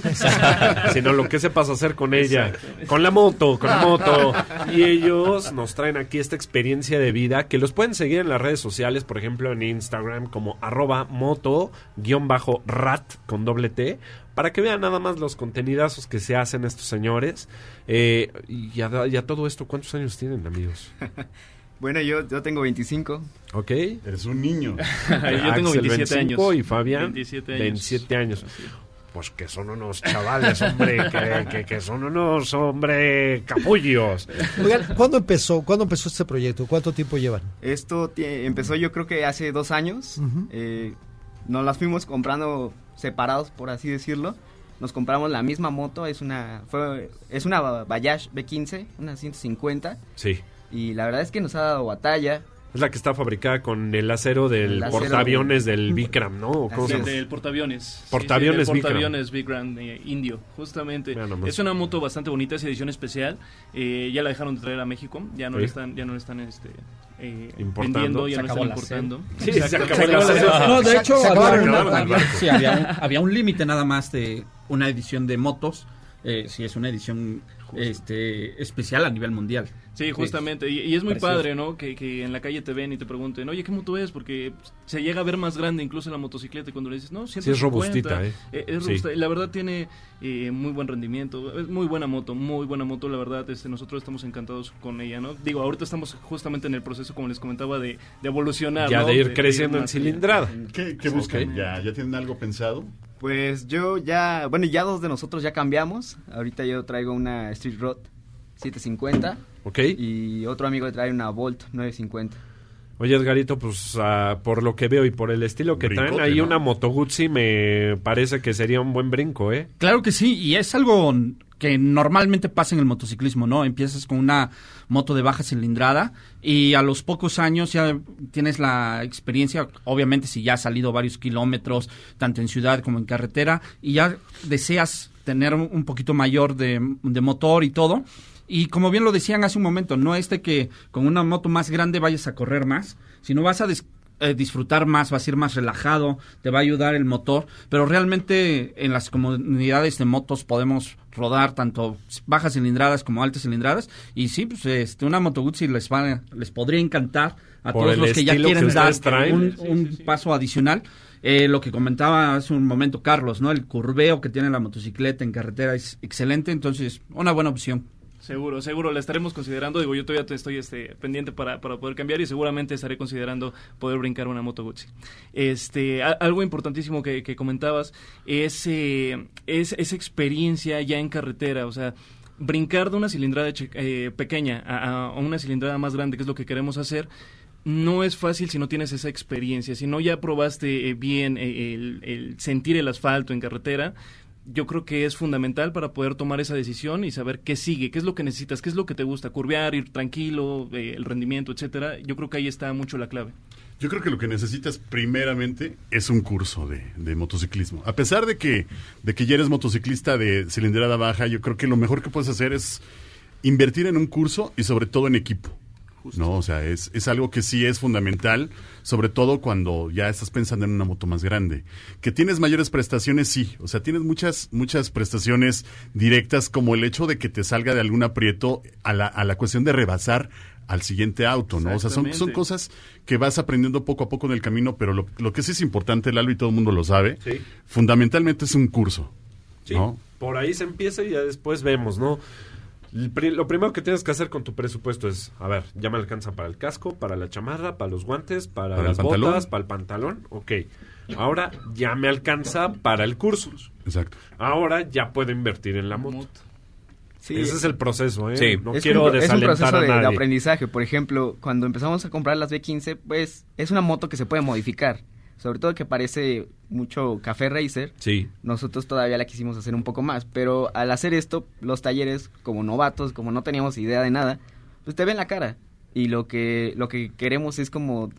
Sino lo que sepas hacer con ella. Con la moto, con la moto. Y ellos nos traen aquí esta experiencia de vida que los pueden seguir en las redes sociales, por ejemplo en Instagram como arroba moto-rat con doble T, para que vean nada más los contenidazos que se hacen estos señores. Eh, y, a, y a todo esto, ¿cuántos años tienen, amigos? [laughs] Bueno, yo, yo tengo 25. ¿Ok? Eres un niño. [laughs] Yo tengo Axel, 27 25, años. Y Fabián, 27 años. 27 años. Pues que son unos chavales, hombre, que, que- que son unos, hombre, capullos. Oigan, ¿cuándo empezó? ¿Cuándo empezó este proyecto? ¿Cuánto tiempo llevan? Esto empezó yo creo que hace dos años. Eh, nos las fuimos comprando separados, por así decirlo. Nos compramos la misma moto, es una fue, es una Bayash B15, una 150. Sí. Y la verdad es que nos ha dado batalla. Es la que está fabricada con el acero del El acero portaaviones del Vikram, ¿no? ¿O ¿Cómo se Sí, llama? del portaaviones. Sí, Portaaviones sí, del Vikram. portaaviones Grand eh, Indio, justamente. Es una moto bastante bonita, es edición especial. Eh, ya la dejaron de traer a México, ya no Sí. la están, ya no están este, eh, Importando. vendiendo, ya Se no están importando. Sí, se acabó se acabó. No, de hecho, se había, una- sí, había un, había un límite nada más de una edición de motos. Eh, sí, es una edición este, especial a nivel mundial. Sí, justamente. Y, y es muy Precioso. padre, ¿no? Que, que en la calle te ven y te pregunten, oye, ¿qué moto es? Porque se llega a ver más grande incluso en la motocicleta y cuando le dices, no, 150. es robustita, ¿eh? es Sí. robusta. Y la verdad tiene eh, muy buen rendimiento. Es muy buena moto, muy buena moto, la verdad. Este, nosotros estamos encantados con ella, ¿no? Digo, ahorita estamos justamente en el proceso, como les comentaba, de, de evolucionar. Ya ¿no? de ir creciendo en cilindrada. ¿Qué, qué buscan? ¿Ya, ¿Ya tienen algo pensado? Pues yo ya, bueno, ya dos de nosotros ya cambiamos. Ahorita yo traigo una Street Rod 750 ¿Ok? y otro amigo trae una Volt 950. Oye, Edgarito, pues ah, por lo que veo y por el estilo que traen, ahí ¿no? una Moto Guzzi me parece que sería un buen brinco, ¿eh? Claro que sí, y es algo que normalmente pasa en el motociclismo, ¿no? Empiezas con una moto de baja cilindrada y a los pocos años ya tienes la experiencia, obviamente si ya has salido varios kilómetros, tanto en ciudad como en carretera, y ya deseas tener un poquito mayor de, motor y todo. Y como bien lo decían hace un momento, no es de que con una moto más grande vayas a correr más, sino vas a eh, disfrutar más, vas a ir más relajado, te va a ayudar el motor, pero realmente en las comunidades de motos podemos rodar tanto bajas cilindradas como altas cilindradas y sí, pues este, una Moto Guzzi les va, les podría encantar a Por todos los que ya que quieren dar un, Sí, un sí, sí. paso adicional. Eh, lo que comentaba hace un momento Carlos, ¿no? El curveo que tiene la motocicleta en carretera es excelente, entonces una buena opción. Seguro, seguro, la estaremos considerando. Digo, yo todavía estoy este, pendiente para, para poder cambiar y seguramente estaré considerando poder brincar una Moto Guzzi. Este, algo importantísimo que, comentabas es, eh, es esa experiencia ya en carretera, o sea, brincar de una cilindrada eh, pequeña a, una cilindrada más grande, que es lo que queremos hacer. No es fácil si no tienes esa experiencia, si no ya probaste eh, bien eh, el sentir el asfalto en carretera, yo creo que es fundamental para poder tomar esa decisión y saber qué sigue, qué es lo que necesitas, qué es lo que te gusta, curvear, ir tranquilo, eh, el rendimiento, etcétera. Yo creo que ahí está mucho la clave. Yo creo que lo que necesitas primeramente es un curso de, de motociclismo. A pesar de que, de que ya eres motociclista de cilindrada baja, yo creo que lo mejor que puedes hacer es invertir en un curso y sobre todo en equipo. No, o sea, es, es algo que sí es fundamental, sobre todo cuando ya estás pensando en una moto más grande. Que tienes mayores prestaciones, sí. O sea, tienes muchas, muchas prestaciones directas, como el hecho de que te salga de algún aprieto a la, a la cuestión de rebasar al siguiente auto, ¿no? O sea, son, son cosas que vas aprendiendo poco a poco en el camino, pero lo, lo que sí es importante, Lalo, y todo el mundo lo sabe, Sí. fundamentalmente es un curso. Sí. ¿no? Por ahí se empieza y ya después vemos, ¿no? Lo primero que tienes que hacer con tu presupuesto es, a ver, ya me alcanza para el casco, para la chamarra, para los guantes, para, las pantalón. botas, para el pantalón, ok. Ahora ya me alcanza para el curso. Exacto. Ahora ya puedo invertir en la moto. Sí, Ese es el proceso, ¿eh? Sí. No es quiero un, pro- es un desalentar proceso a de, aprendizaje. Por ejemplo, cuando empezamos a comprar las B15, pues es una moto que se puede modificar. Sobre todo que parece mucho café racer. Sí. Nosotros todavía la quisimos hacer un poco más, pero al hacer esto, los talleres, como novatos, como no teníamos idea de nada, pues te ven la cara. Y lo que, lo que queremos es como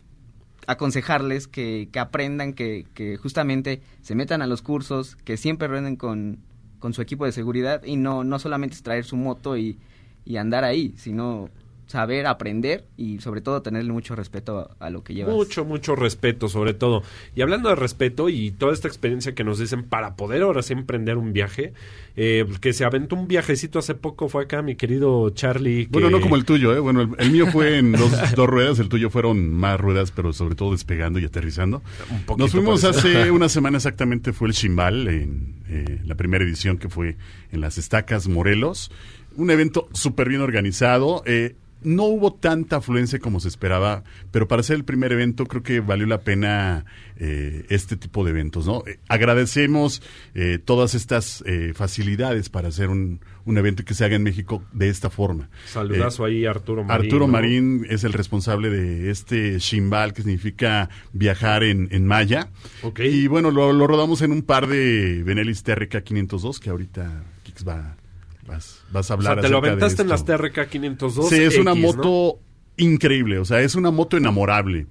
aconsejarles que, que aprendan, que, que justamente se metan a los cursos, que siempre rueden con, con su equipo de seguridad y no, no solamente es traer su moto y, y andar ahí, sino saber aprender y sobre todo tenerle mucho respeto a, a lo que llevas. Mucho, mucho respeto, sobre todo. Y hablando de respeto y toda esta experiencia que nos dicen para poder ahora sí emprender un viaje, eh, que se aventó un viajecito hace poco, fue acá mi querido Charlie. que- Bueno, no como el tuyo, ¿eh? Bueno, el, el mío fue en dos, [laughs] dos ruedas, el tuyo fueron más ruedas, pero sobre todo despegando y aterrizando. Un poquito Nos fuimos hace [laughs] una semana exactamente, fue el Chimbal, en eh, la primera edición que fue en las Estacas Morelos. un evento súper bien organizado. eh, no hubo tanta afluencia como se esperaba, pero para ser el primer evento creo que valió la pena eh, este tipo de eventos, ¿no? Eh, agradecemos eh, todas estas eh, facilidades para hacer un, un evento que se haga en México de esta forma. Saludazo ahí a Arturo Marín. Arturo ¿no? Marín es el responsable de este Shimbal, que significa viajar en, en maya. Ok. Y bueno, lo, lo rodamos en un par de Benelis TRK 502, que ahorita Kix va, vas, vas a O hablar sea, te lo aventaste en las. TRK 502. Sí, es una moto increíble, o sea, es una moto enamorable.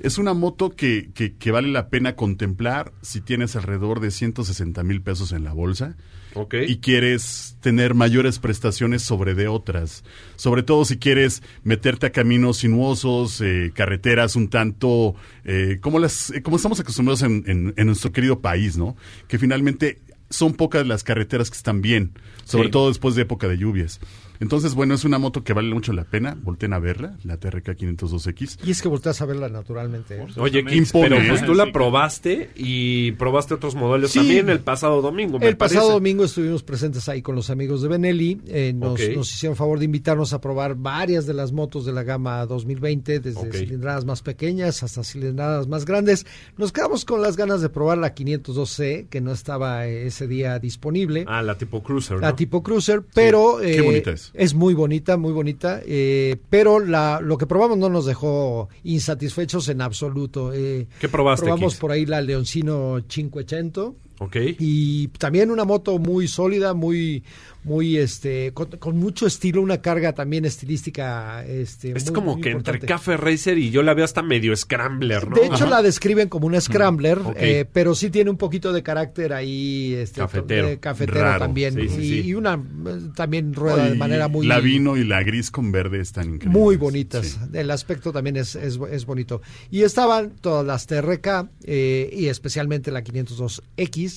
Es una moto que, que, que vale la pena contemplar si tienes alrededor de 160 mil pesos en la bolsa Ok. y quieres tener mayores prestaciones sobre de otras. Sobre todo si quieres meterte a caminos sinuosos, eh, carreteras un tanto eh, como las eh, como estamos acostumbrados en, en- en nuestro querido país, ¿no? Que finalmente son pocas las carreteras que están bien, sobre Sí. todo después de época de lluvias. Entonces, bueno, es una moto que vale mucho la pena. Volten a verla, la TRK 502X. Y es que volteas a verla naturalmente. ¿eh? Oye, Impone, Kix, pero ¿eh? pues tú la probaste y probaste otros modelos Sí. también el pasado domingo, me El pasado domingo estuvimos presentes ahí con los amigos de Benelli. eh, nos, hicieron favor de invitarnos a probar varias de las motos de la gama 2020, desde cilindradas más pequeñas hasta cilindradas más grandes. Nos quedamos con las ganas de probar la 502C, que no estaba eh, ese día disponible. Ah, la tipo Cruiser, La tipo cruiser, pero Qué eh, bonita es. Muy bonita, muy bonita, eh, pero la, lo que probamos no nos dejó insatisfechos en absoluto. eh, ¿Qué probaste, Probamos por ahí la Leoncino 580 Ok. y también una moto muy sólida, muy, muy, este, con, con mucho estilo, una carga también estilística, este, Es muy, como muy que importante. entre Café Racer y yo la veo hasta medio Scrambler, ¿no? De hecho, Ajá. la describen como una scrambler, ok. eh, pero sí tiene un poquito de carácter ahí, este, Cafetero. de cafetero Raro. también, Sí, sí, y, sí. y una eh, también rueda de manera muy La vino y la gris con verde están increíbles. muy bonitas. Sí. El aspecto también es, es, es bonito. Y estaban todas las TRK eh, y especialmente la 502X,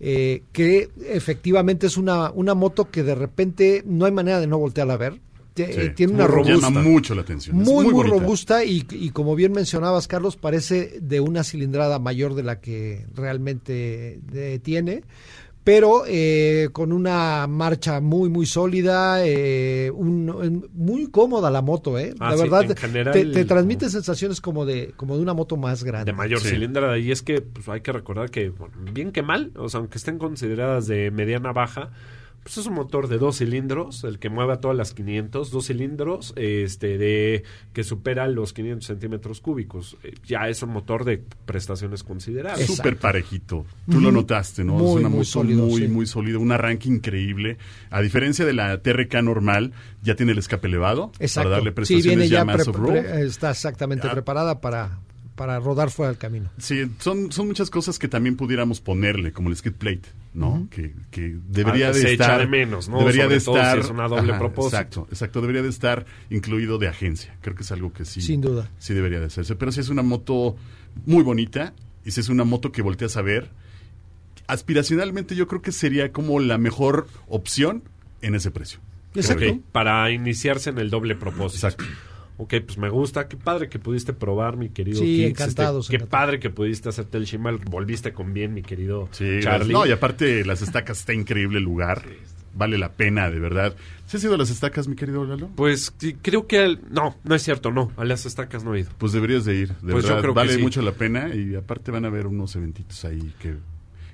eh, que efectivamente es una, una moto que de repente no hay manera de no voltearla a ver. Te- Sí. eh, tiene una robusta. Llama mucho la atención. Muy, muy, robusta y, y como bien mencionabas, Carlos, parece de una cilindrada mayor de la que realmente eh, tiene, pero eh, con una marcha muy, muy sólida, eh, un- un- muy cómoda la moto, ¿eh? Ah, la sí, verdad, en general, te, te transmite sensaciones como de, como de una moto más grande. de mayor Sí. cilindrada. Y es que pues, hay que recordar que, bueno, bien que mal, o sea, aunque estén consideradas de mediana baja, pues es un motor de dos cilindros, el que mueve a todas las 500, dos cilindros, este, de que supera los 500 centímetros cúbicos. Eh, Ya es un motor de prestaciones considerables. Súper parejito. Tú lo notaste, ¿no? Muy, es una muy moto sólido, muy, sí. muy sólida. Un arranque increíble. A diferencia de la TRK normal, ya tiene el escape elevado Exacto. para darle sí, prestaciones viene ya, más off-road. está exactamente Ah. preparada para, para rodar fuera del camino. Sí, son, son muchas cosas que también pudiéramos ponerle, como el skid plate, ¿no? que, que debería Ah, de se echa estar... de menos, ¿no? Debería Sobre de todo si estar... es una doble propósito. Exacto, exacto. Debería de estar incluido de agencia. Creo que es algo que sí... Sin duda. Sí debería de hacerse. Pero sí es una moto muy bonita y si es una moto que volteas a ver, aspiracionalmente yo creo que sería como la mejor opción en ese precio. Exacto. Para iniciarse en el doble propósito. Exacto. Ok, pues me gusta. Qué padre que pudiste probar, mi querido Sí, encantados, este, qué encantados. padre que pudiste hacerte el shimal. Volviste con bien, mi querido Sí, Charlie. No, y aparte las estacas está increíble el lugar. Vale la pena, de verdad. ¿Sí has ido a las estacas, mi querido Lalo? Pues sí, creo que... al- No, no es cierto, no. A las estacas no he ido. Pues deberías de ir, de Pues yo verdad. creo que vale sí. mucho la pena y aparte van a ver unos eventitos ahí que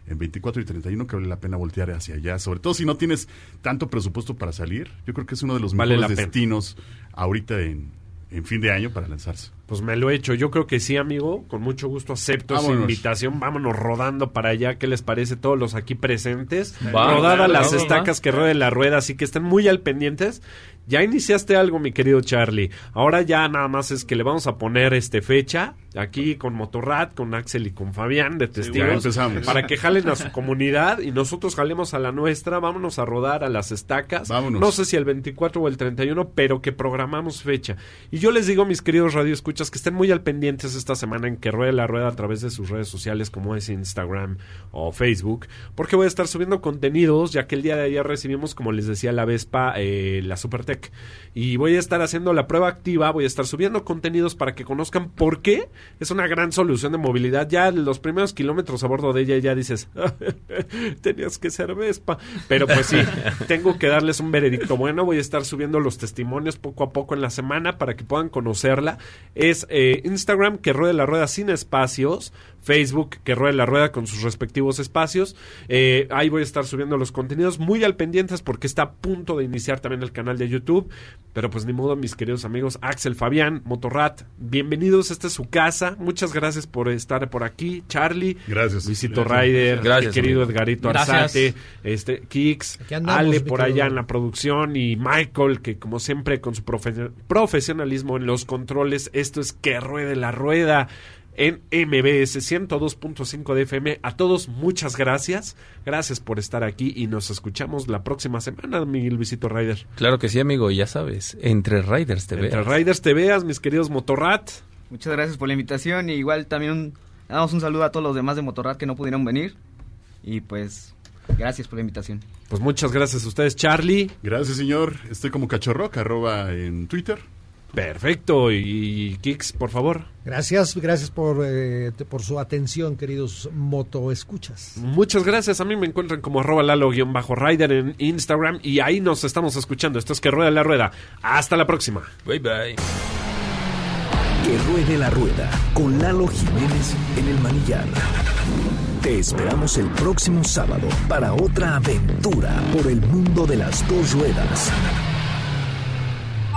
en 24 y 31 que vale la pena voltear hacia allá. Sobre todo si no tienes tanto presupuesto para salir. Yo creo que es uno de los Vale mejores pena. destinos ahorita en, en fin de año para lanzarse. Pues me lo he hecho. Yo creo que sí, amigo. Con mucho gusto acepto esa Vámonos. invitación. Vámonos rodando para allá. ¿Qué les parece todos los aquí presentes? Va, Rodar a claro, las va, estacas va. que rueden la rueda. Así que estén muy al pendientes. Ya iniciaste algo, mi querido Charlie. Ahora ya nada más es que le vamos a poner este fecha aquí con Motorrad, con Axel y con Fabián de testigos. Para que jalen a su [laughs] comunidad y nosotros jalemos a la nuestra. Vámonos a rodar a las estacas. Vámonos. No sé si el 24 o el 31, pero que programamos fecha. Y yo les digo, mis queridos radioescuchas, que estén muy al pendientes esta semana en que ruede la rueda a través de sus redes sociales como es Instagram o Facebook, porque voy a estar subiendo contenidos, ya que el día de ayer recibimos, como les decía la Vespa, eh, la Supertech Y voy a estar haciendo la prueba activa, voy a estar subiendo contenidos para que conozcan por qué es una gran solución de movilidad. Ya los primeros kilómetros a bordo de ella ya dices, [laughs] tenías que ser Vespa. Pero pues sí, [laughs] tengo que darles un veredicto bueno. Voy a estar subiendo los testimonios poco a poco en la semana para que puedan conocerla. Es eh, Instagram que ruede la rueda sin espacios. Facebook que ruede la rueda con sus respectivos espacios. Eh, ahí voy a estar subiendo los contenidos muy al pendientes porque está a punto de iniciar también el canal de YouTube. Pero pues ni modo, mis queridos amigos, Axel Fabián, Motorrat, bienvenidos, esta es su casa. Muchas gracias por estar por aquí. Charlie, Gracias. Luisito Gracias. Rider, Gracias, mi querido amigo. Edgarito Gracias. Arzate, este, Kix, andamos, Ale por querido. allá en la producción y Michael, que como siempre con su profe- profesionalismo en los controles, esto es que ruede la rueda en MBS 102.5 de FM. A todos, muchas gracias. Gracias por estar aquí y nos escuchamos la próxima semana, mi Luisito Rider. Claro que sí, amigo, ya sabes, entre Riders te Entre veas. Riders te veas, mis queridos Motorrat. Muchas gracias por la invitación y igual también un- damos un saludo a todos los demás de Motorrad que no pudieron venir y pues gracias por la invitación. Pues muchas gracias a ustedes, Charlie. Gracias, señor. Estoy como cachorroc, arroba en Twitter. Perfecto. Y Kix, por favor. Gracias, gracias por, eh, por su atención, queridos motoescuchas. Muchas gracias. A mí me encuentran como arroba lalo-rider en Instagram y ahí nos estamos escuchando. Esto es que rueda la rueda. Hasta la próxima. Bye bye. Que ruede la rueda con Lalo Jiménez en el manillar. Te esperamos el próximo sábado para otra aventura por el mundo de las dos ruedas.